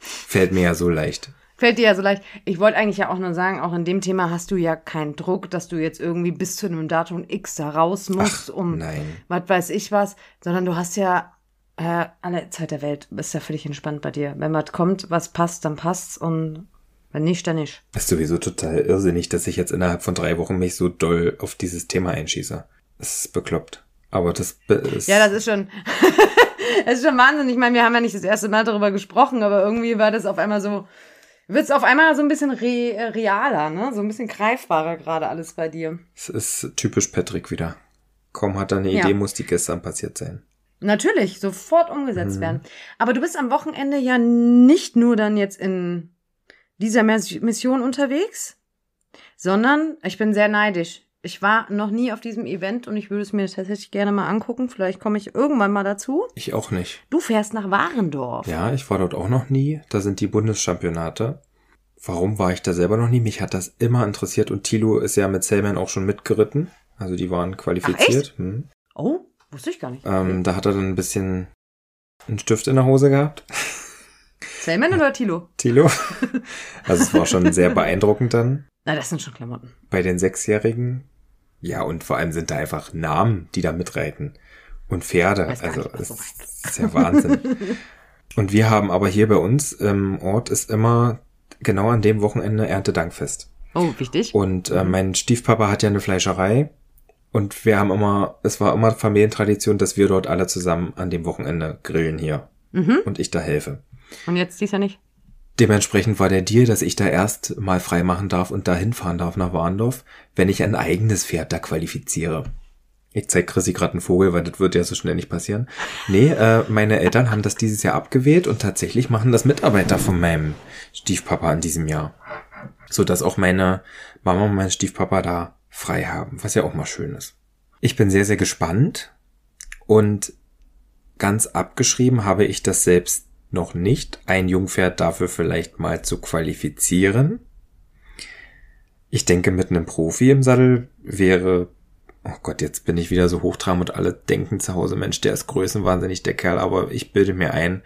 Speaker 2: Fällt mir ja so leicht.
Speaker 1: Fällt dir ja so leicht. Ich wollte eigentlich ja auch nur sagen, auch in dem Thema hast du ja keinen Druck, dass du jetzt irgendwie bis zu einem Datum X da raus musst, Ach, um
Speaker 2: nein.
Speaker 1: was weiß ich was, sondern du hast ja äh, alle Zeit der Welt ist ja völlig entspannt bei dir. Wenn was kommt, was passt, dann passt's und wenn nicht, dann nicht.
Speaker 2: Das ist sowieso total irrsinnig, dass ich jetzt innerhalb von drei Wochen mich so doll auf dieses Thema einschieße. Das ist bekloppt. Aber das ist.
Speaker 1: Ja, das ist schon. das ist schon Wahnsinn. Ich meine, wir haben ja nicht das erste Mal darüber gesprochen, aber irgendwie war das auf einmal so. Wird es auf einmal so ein bisschen re realer, ne? So ein bisschen greifbarer gerade alles bei dir.
Speaker 2: Es ist typisch Patrick wieder. Kaum hat er eine ja. Idee, muss die gestern passiert sein.
Speaker 1: Natürlich, sofort umgesetzt mhm. werden. Aber du bist am Wochenende ja nicht nur dann jetzt in dieser Mission unterwegs, sondern ich bin sehr neidisch. Ich war noch nie auf diesem Event und ich würde es mir tatsächlich gerne mal angucken. Vielleicht komme ich irgendwann mal dazu.
Speaker 2: Ich auch nicht.
Speaker 1: Du fährst nach Warendorf.
Speaker 2: Ja, ich war dort auch noch nie. Da sind die Bundeschampionate. Warum war ich da selber noch nie? Mich hat das immer interessiert und Thilo ist ja mit Selman auch schon mitgeritten. Also die waren qualifiziert.
Speaker 1: Ach, hm. Oh, wusste ich gar nicht.
Speaker 2: Ähm, da hat er dann ein bisschen einen Stift in der Hose gehabt.
Speaker 1: Selman oder Thilo?
Speaker 2: Thilo. Also es war schon sehr beeindruckend dann.
Speaker 1: Na, das sind schon Klamotten.
Speaker 2: Bei den Sechsjährigen. Ja, und vor allem sind da einfach Namen, die da mitreiten. Und Pferde. Also nicht, es ist ja Wahnsinn. und wir haben aber hier bei uns im Ort ist immer genau an dem Wochenende Erntedankfest.
Speaker 1: Oh, wichtig.
Speaker 2: Und äh, mein Stiefpapa hat ja eine Fleischerei. Und wir haben immer, es war immer Familientradition, dass wir dort alle zusammen an dem Wochenende grillen hier. Mhm. Und ich da helfe.
Speaker 1: Und jetzt dies ja nicht?
Speaker 2: Dementsprechend war der Deal, dass ich da erst mal frei machen darf und da hinfahren darf nach Warndorf, wenn ich ein eigenes Pferd da qualifiziere. Ich zeig Chrissy gerade einen Vogel, weil das wird ja so schnell nicht passieren. Nee, äh, meine Eltern haben das dieses Jahr abgewählt und tatsächlich machen das Mitarbeiter von meinem Stiefpapa in diesem Jahr. So dass auch meine Mama und mein Stiefpapa da frei haben, was ja auch mal schön ist. Ich bin sehr, sehr gespannt und ganz abgeschrieben habe ich das selbst noch nicht, ein Jungpferd dafür vielleicht mal zu qualifizieren. Ich denke, mit einem Profi im Sattel wäre, oh Gott, jetzt bin ich wieder so hochtrabend und alle denken zu Hause, Mensch, der ist größenwahnsinnig, der Kerl, aber ich bilde mir ein,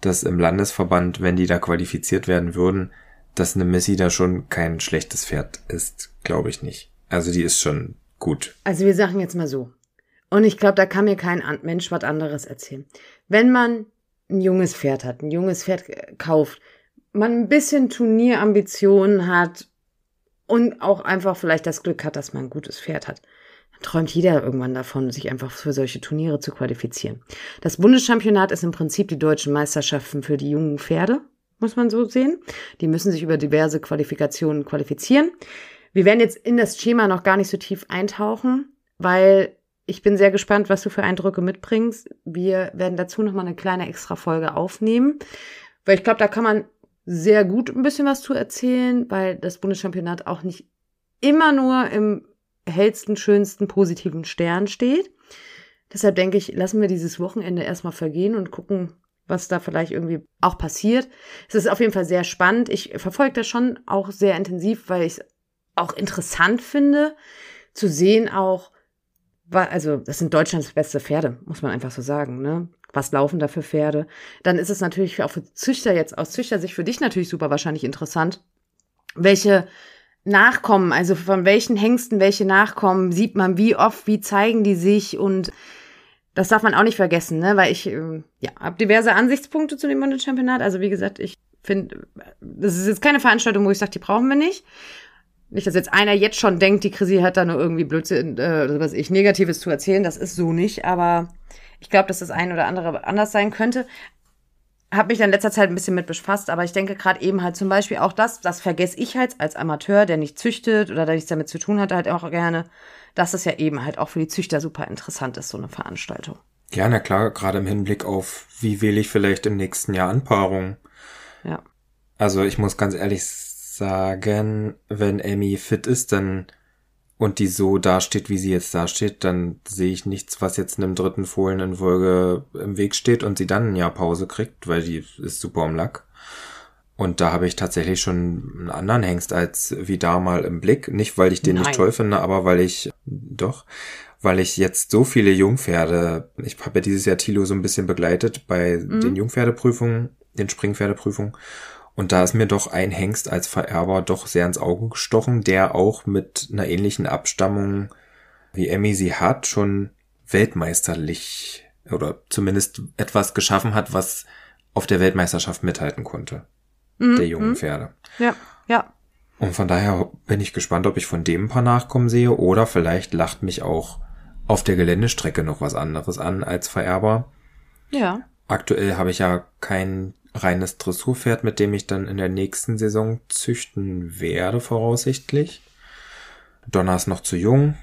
Speaker 2: dass im Landesverband, wenn die da qualifiziert werden würden, dass eine Missy da schon kein schlechtes Pferd ist, glaube ich nicht. Also die ist schon gut.
Speaker 1: Also wir sagen jetzt mal so. Und ich glaube, da kann mir kein Mensch was anderes erzählen. Wenn man ein junges Pferd hat, ein junges Pferd kauft, man ein bisschen Turnierambitionen hat und auch einfach vielleicht das Glück hat, dass man ein gutes Pferd hat, dann träumt jeder irgendwann davon, sich einfach für solche Turniere zu qualifizieren. Das Bundeschampionat ist im Prinzip die deutschen Meisterschaften für die jungen Pferde, muss man so sehen. Die müssen sich über diverse Qualifikationen qualifizieren. Wir werden jetzt in das Schema noch gar nicht so tief eintauchen, weil ich bin sehr gespannt, was du für Eindrücke mitbringst. Wir werden dazu nochmal eine kleine extra Folge aufnehmen, weil ich glaube, da kann man sehr gut ein bisschen was zu erzählen, weil das Bundeschampionat auch nicht immer nur im hellsten, schönsten, positiven Stern steht. Deshalb denke ich, lassen wir dieses Wochenende erstmal vergehen und gucken, was da vielleicht irgendwie auch passiert. Es ist auf jeden Fall sehr spannend. Ich verfolge das schon auch sehr intensiv, weil ich es auch interessant finde, zu sehen auch, also das sind Deutschlands beste Pferde, muss man einfach so sagen, ne? Was laufen da für Pferde? Dann ist es natürlich auch für Züchter jetzt aus Züchtersicht für dich natürlich super wahrscheinlich interessant. Welche Nachkommen, also von welchen Hengsten welche Nachkommen sieht man, wie oft, wie zeigen die sich und das darf man auch nicht vergessen, ne? Weil ich äh, ja habe diverse Ansichtspunkte zu dem Bundeschampionat. Also wie gesagt, ich finde, das ist jetzt keine Veranstaltung, wo ich sage, die brauchen wir nicht. Nicht, dass jetzt einer jetzt schon denkt, die Chrissy hat da nur irgendwie Blödsinn, äh, was ich, Negatives zu erzählen. Das ist so nicht, aber ich glaube, dass das ein oder andere anders sein könnte. Habe mich dann in letzter Zeit ein bisschen mit befasst, aber ich denke gerade eben halt zum Beispiel auch das, das vergesse ich halt als Amateur, der nicht züchtet oder der nichts damit zu tun hat, halt auch gerne, dass es ja eben halt auch für die Züchter super interessant ist, so eine Veranstaltung.
Speaker 2: Ja, na klar, gerade im Hinblick auf, wie wähle ich vielleicht im nächsten Jahr Anpaarung.
Speaker 1: Ja.
Speaker 2: Also ich muss ganz ehrlich sagen, wenn Amy fit ist, dann und die so dasteht, wie sie jetzt dasteht, dann sehe ich nichts, was jetzt einem dritten Fohlen in Folge im Weg steht und sie dann ein Jahr Pause kriegt, weil die ist super am Lack. Und da habe ich tatsächlich schon einen anderen Hengst als wie da mal im Blick. Nicht, weil ich den Nein. nicht toll finde, aber weil ich, doch, weil ich jetzt so viele Jungpferde, ich habe ja dieses Jahr Tilo so ein bisschen begleitet bei mhm. den Jungpferdeprüfungen, den Springpferdeprüfungen. Und da ist mir doch ein Hengst als Vererber doch sehr ins Auge gestochen, der auch mit einer ähnlichen Abstammung wie Emmy sie hat, schon weltmeisterlich oder zumindest etwas geschaffen hat, was auf der Weltmeisterschaft mithalten konnte. Mhm. Der jungen mhm. Pferde.
Speaker 1: Ja, ja.
Speaker 2: Und von daher bin ich gespannt, ob ich von dem ein paar Nachkommen sehe oder vielleicht lacht mich auch auf der Geländestrecke noch was anderes an als Vererber.
Speaker 1: Ja.
Speaker 2: Aktuell habe ich ja kein reines Dressurpferd, mit dem ich dann in der nächsten Saison züchten werde, voraussichtlich. Donna ist noch zu jung.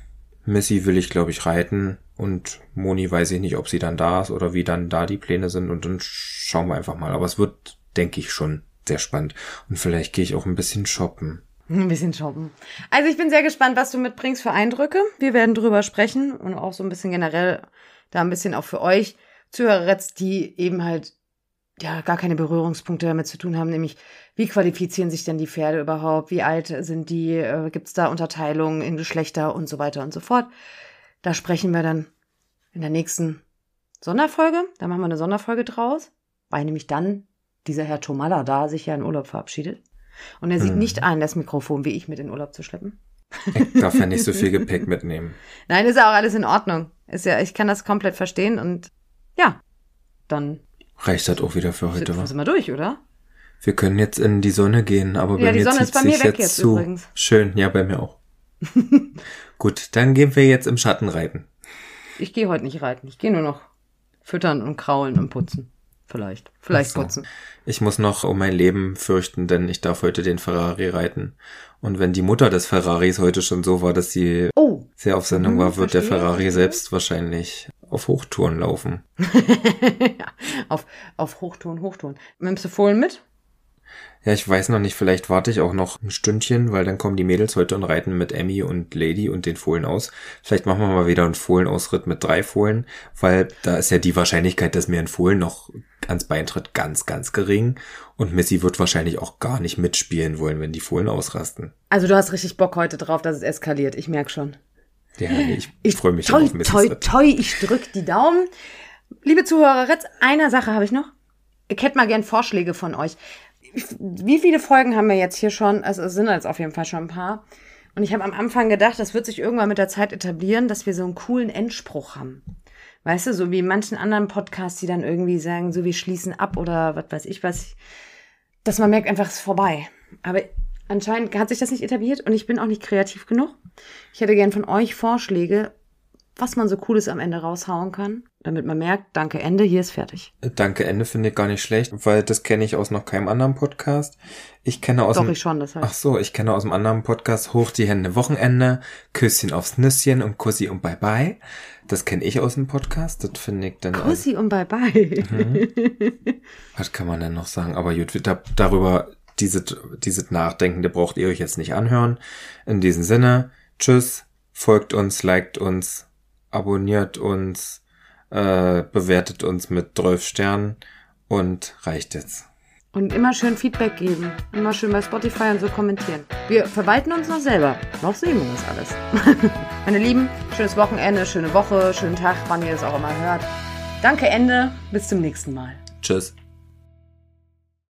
Speaker 2: Missy will ich, glaube ich, reiten. Und Moni weiß ich nicht, ob sie dann da ist oder wie dann da die Pläne sind. Und dann schauen wir einfach mal. Aber es wird, denke ich, schon sehr spannend. Und vielleicht gehe ich auch ein bisschen shoppen.
Speaker 1: Ein bisschen shoppen. Also ich bin sehr gespannt, was du mitbringst für Eindrücke. Wir werden drüber sprechen und auch so ein bisschen generell da ein bisschen auch für euch Zuhörer, die eben halt ja gar keine Berührungspunkte damit zu tun haben, nämlich wie qualifizieren sich denn die Pferde überhaupt, wie alt sind die, äh, gibt es da Unterteilungen in Geschlechter und so weiter und so fort. Da sprechen wir dann in der nächsten Sonderfolge, da machen wir eine Sonderfolge draus, weil nämlich dann dieser Herr Tomalla da sich ja in Urlaub verabschiedet. Und er sieht hm. nicht ein, das Mikrofon wie ich mit in Urlaub zu schleppen.
Speaker 2: Ich darf ja nicht so viel Gepäck mitnehmen.
Speaker 1: Nein, ist ja auch alles in Ordnung. Ist ja, ich kann das komplett verstehen und ja, dann.
Speaker 2: Reicht das auch wieder für heute,
Speaker 1: was? Sind wir durch, oder?
Speaker 2: Wir können jetzt in die Sonne gehen, aber
Speaker 1: ja,
Speaker 2: bei
Speaker 1: die
Speaker 2: mir
Speaker 1: Sonne
Speaker 2: zieht
Speaker 1: ist bei mir
Speaker 2: sich
Speaker 1: weg
Speaker 2: jetzt
Speaker 1: jetzt
Speaker 2: zu.
Speaker 1: übrigens.
Speaker 2: Schön, ja, bei mir auch. Gut, dann gehen wir jetzt im Schatten reiten.
Speaker 1: Ich gehe heute nicht reiten. Ich gehe nur noch füttern und kraulen und putzen. Vielleicht. Vielleicht so. putzen.
Speaker 2: Ich muss noch um mein Leben fürchten, denn ich darf heute den Ferrari reiten. Und wenn die Mutter des Ferraris heute schon so war, dass sie oh. sehr auf Sendung war, wird verstehe. der Ferrari selbst wahrscheinlich auf Hochtouren laufen.
Speaker 1: auf, auf Hochtouren, Hochtouren. Nimmst du Fohlen mit?
Speaker 2: Ja, ich weiß noch nicht, vielleicht warte ich auch noch ein Stündchen, weil dann kommen die Mädels heute und reiten mit Emmy und Lady und den Fohlen aus. Vielleicht machen wir mal wieder einen Fohlenausritt mit drei Fohlen, weil da ist ja die Wahrscheinlichkeit, dass mir ein Fohlen noch ans Bein tritt, ganz, ganz gering. Und Missy wird wahrscheinlich auch gar nicht mitspielen wollen, wenn die Fohlen ausrasten.
Speaker 1: Also du hast richtig Bock heute drauf, dass es eskaliert. Ich merk schon.
Speaker 2: Ja, ich, ich freue mich
Speaker 1: toi, auf Missy. Toi, toi, ich drück die Daumen. Liebe Zuhörer, jetzt einer Sache habe ich noch. Ich hätte mal gern Vorschläge von euch wie viele Folgen haben wir jetzt hier schon? Also es sind jetzt auf jeden Fall schon ein paar. Und ich habe am Anfang gedacht, das wird sich irgendwann mit der Zeit etablieren, dass wir so einen coolen Endspruch haben. Weißt du, so wie manchen anderen Podcasts, die dann irgendwie sagen, so wir schließen ab oder was weiß ich was. Dass man merkt einfach, es ist vorbei. Aber anscheinend hat sich das nicht etabliert und ich bin auch nicht kreativ genug. Ich hätte gern von euch Vorschläge, was man so Cooles am Ende raushauen kann, damit man merkt, danke Ende, hier ist fertig.
Speaker 2: Danke Ende finde ich gar nicht schlecht, weil das kenne ich aus noch keinem anderen Podcast. Ich kenne aus
Speaker 1: Doch,
Speaker 2: dem,
Speaker 1: ich schon, das heißt.
Speaker 2: Ach so, ich kenne aus dem anderen Podcast Hoch die Hände Wochenende, Küsschen aufs Nüsschen und Kussi und Bye Bye. Das kenne ich aus dem Podcast, das finde ich dann.
Speaker 1: Kussi und Bye Bye. Mhm.
Speaker 2: Was kann man denn noch sagen? Aber gut, da, darüber, dieses, dieses Nachdenken, der braucht ihr euch jetzt nicht anhören. In diesem Sinne, tschüss, folgt uns, liked uns, abonniert uns, äh, bewertet uns mit 12 Sternen und reicht jetzt.
Speaker 1: Und immer schön Feedback geben. Immer schön bei Spotify und so kommentieren. Wir verwalten uns noch selber. Noch sehen wir das alles. Meine Lieben, schönes Wochenende, schöne Woche, schönen Tag, wann ihr es auch immer hört. Danke, Ende. Bis zum nächsten Mal.
Speaker 2: Tschüss.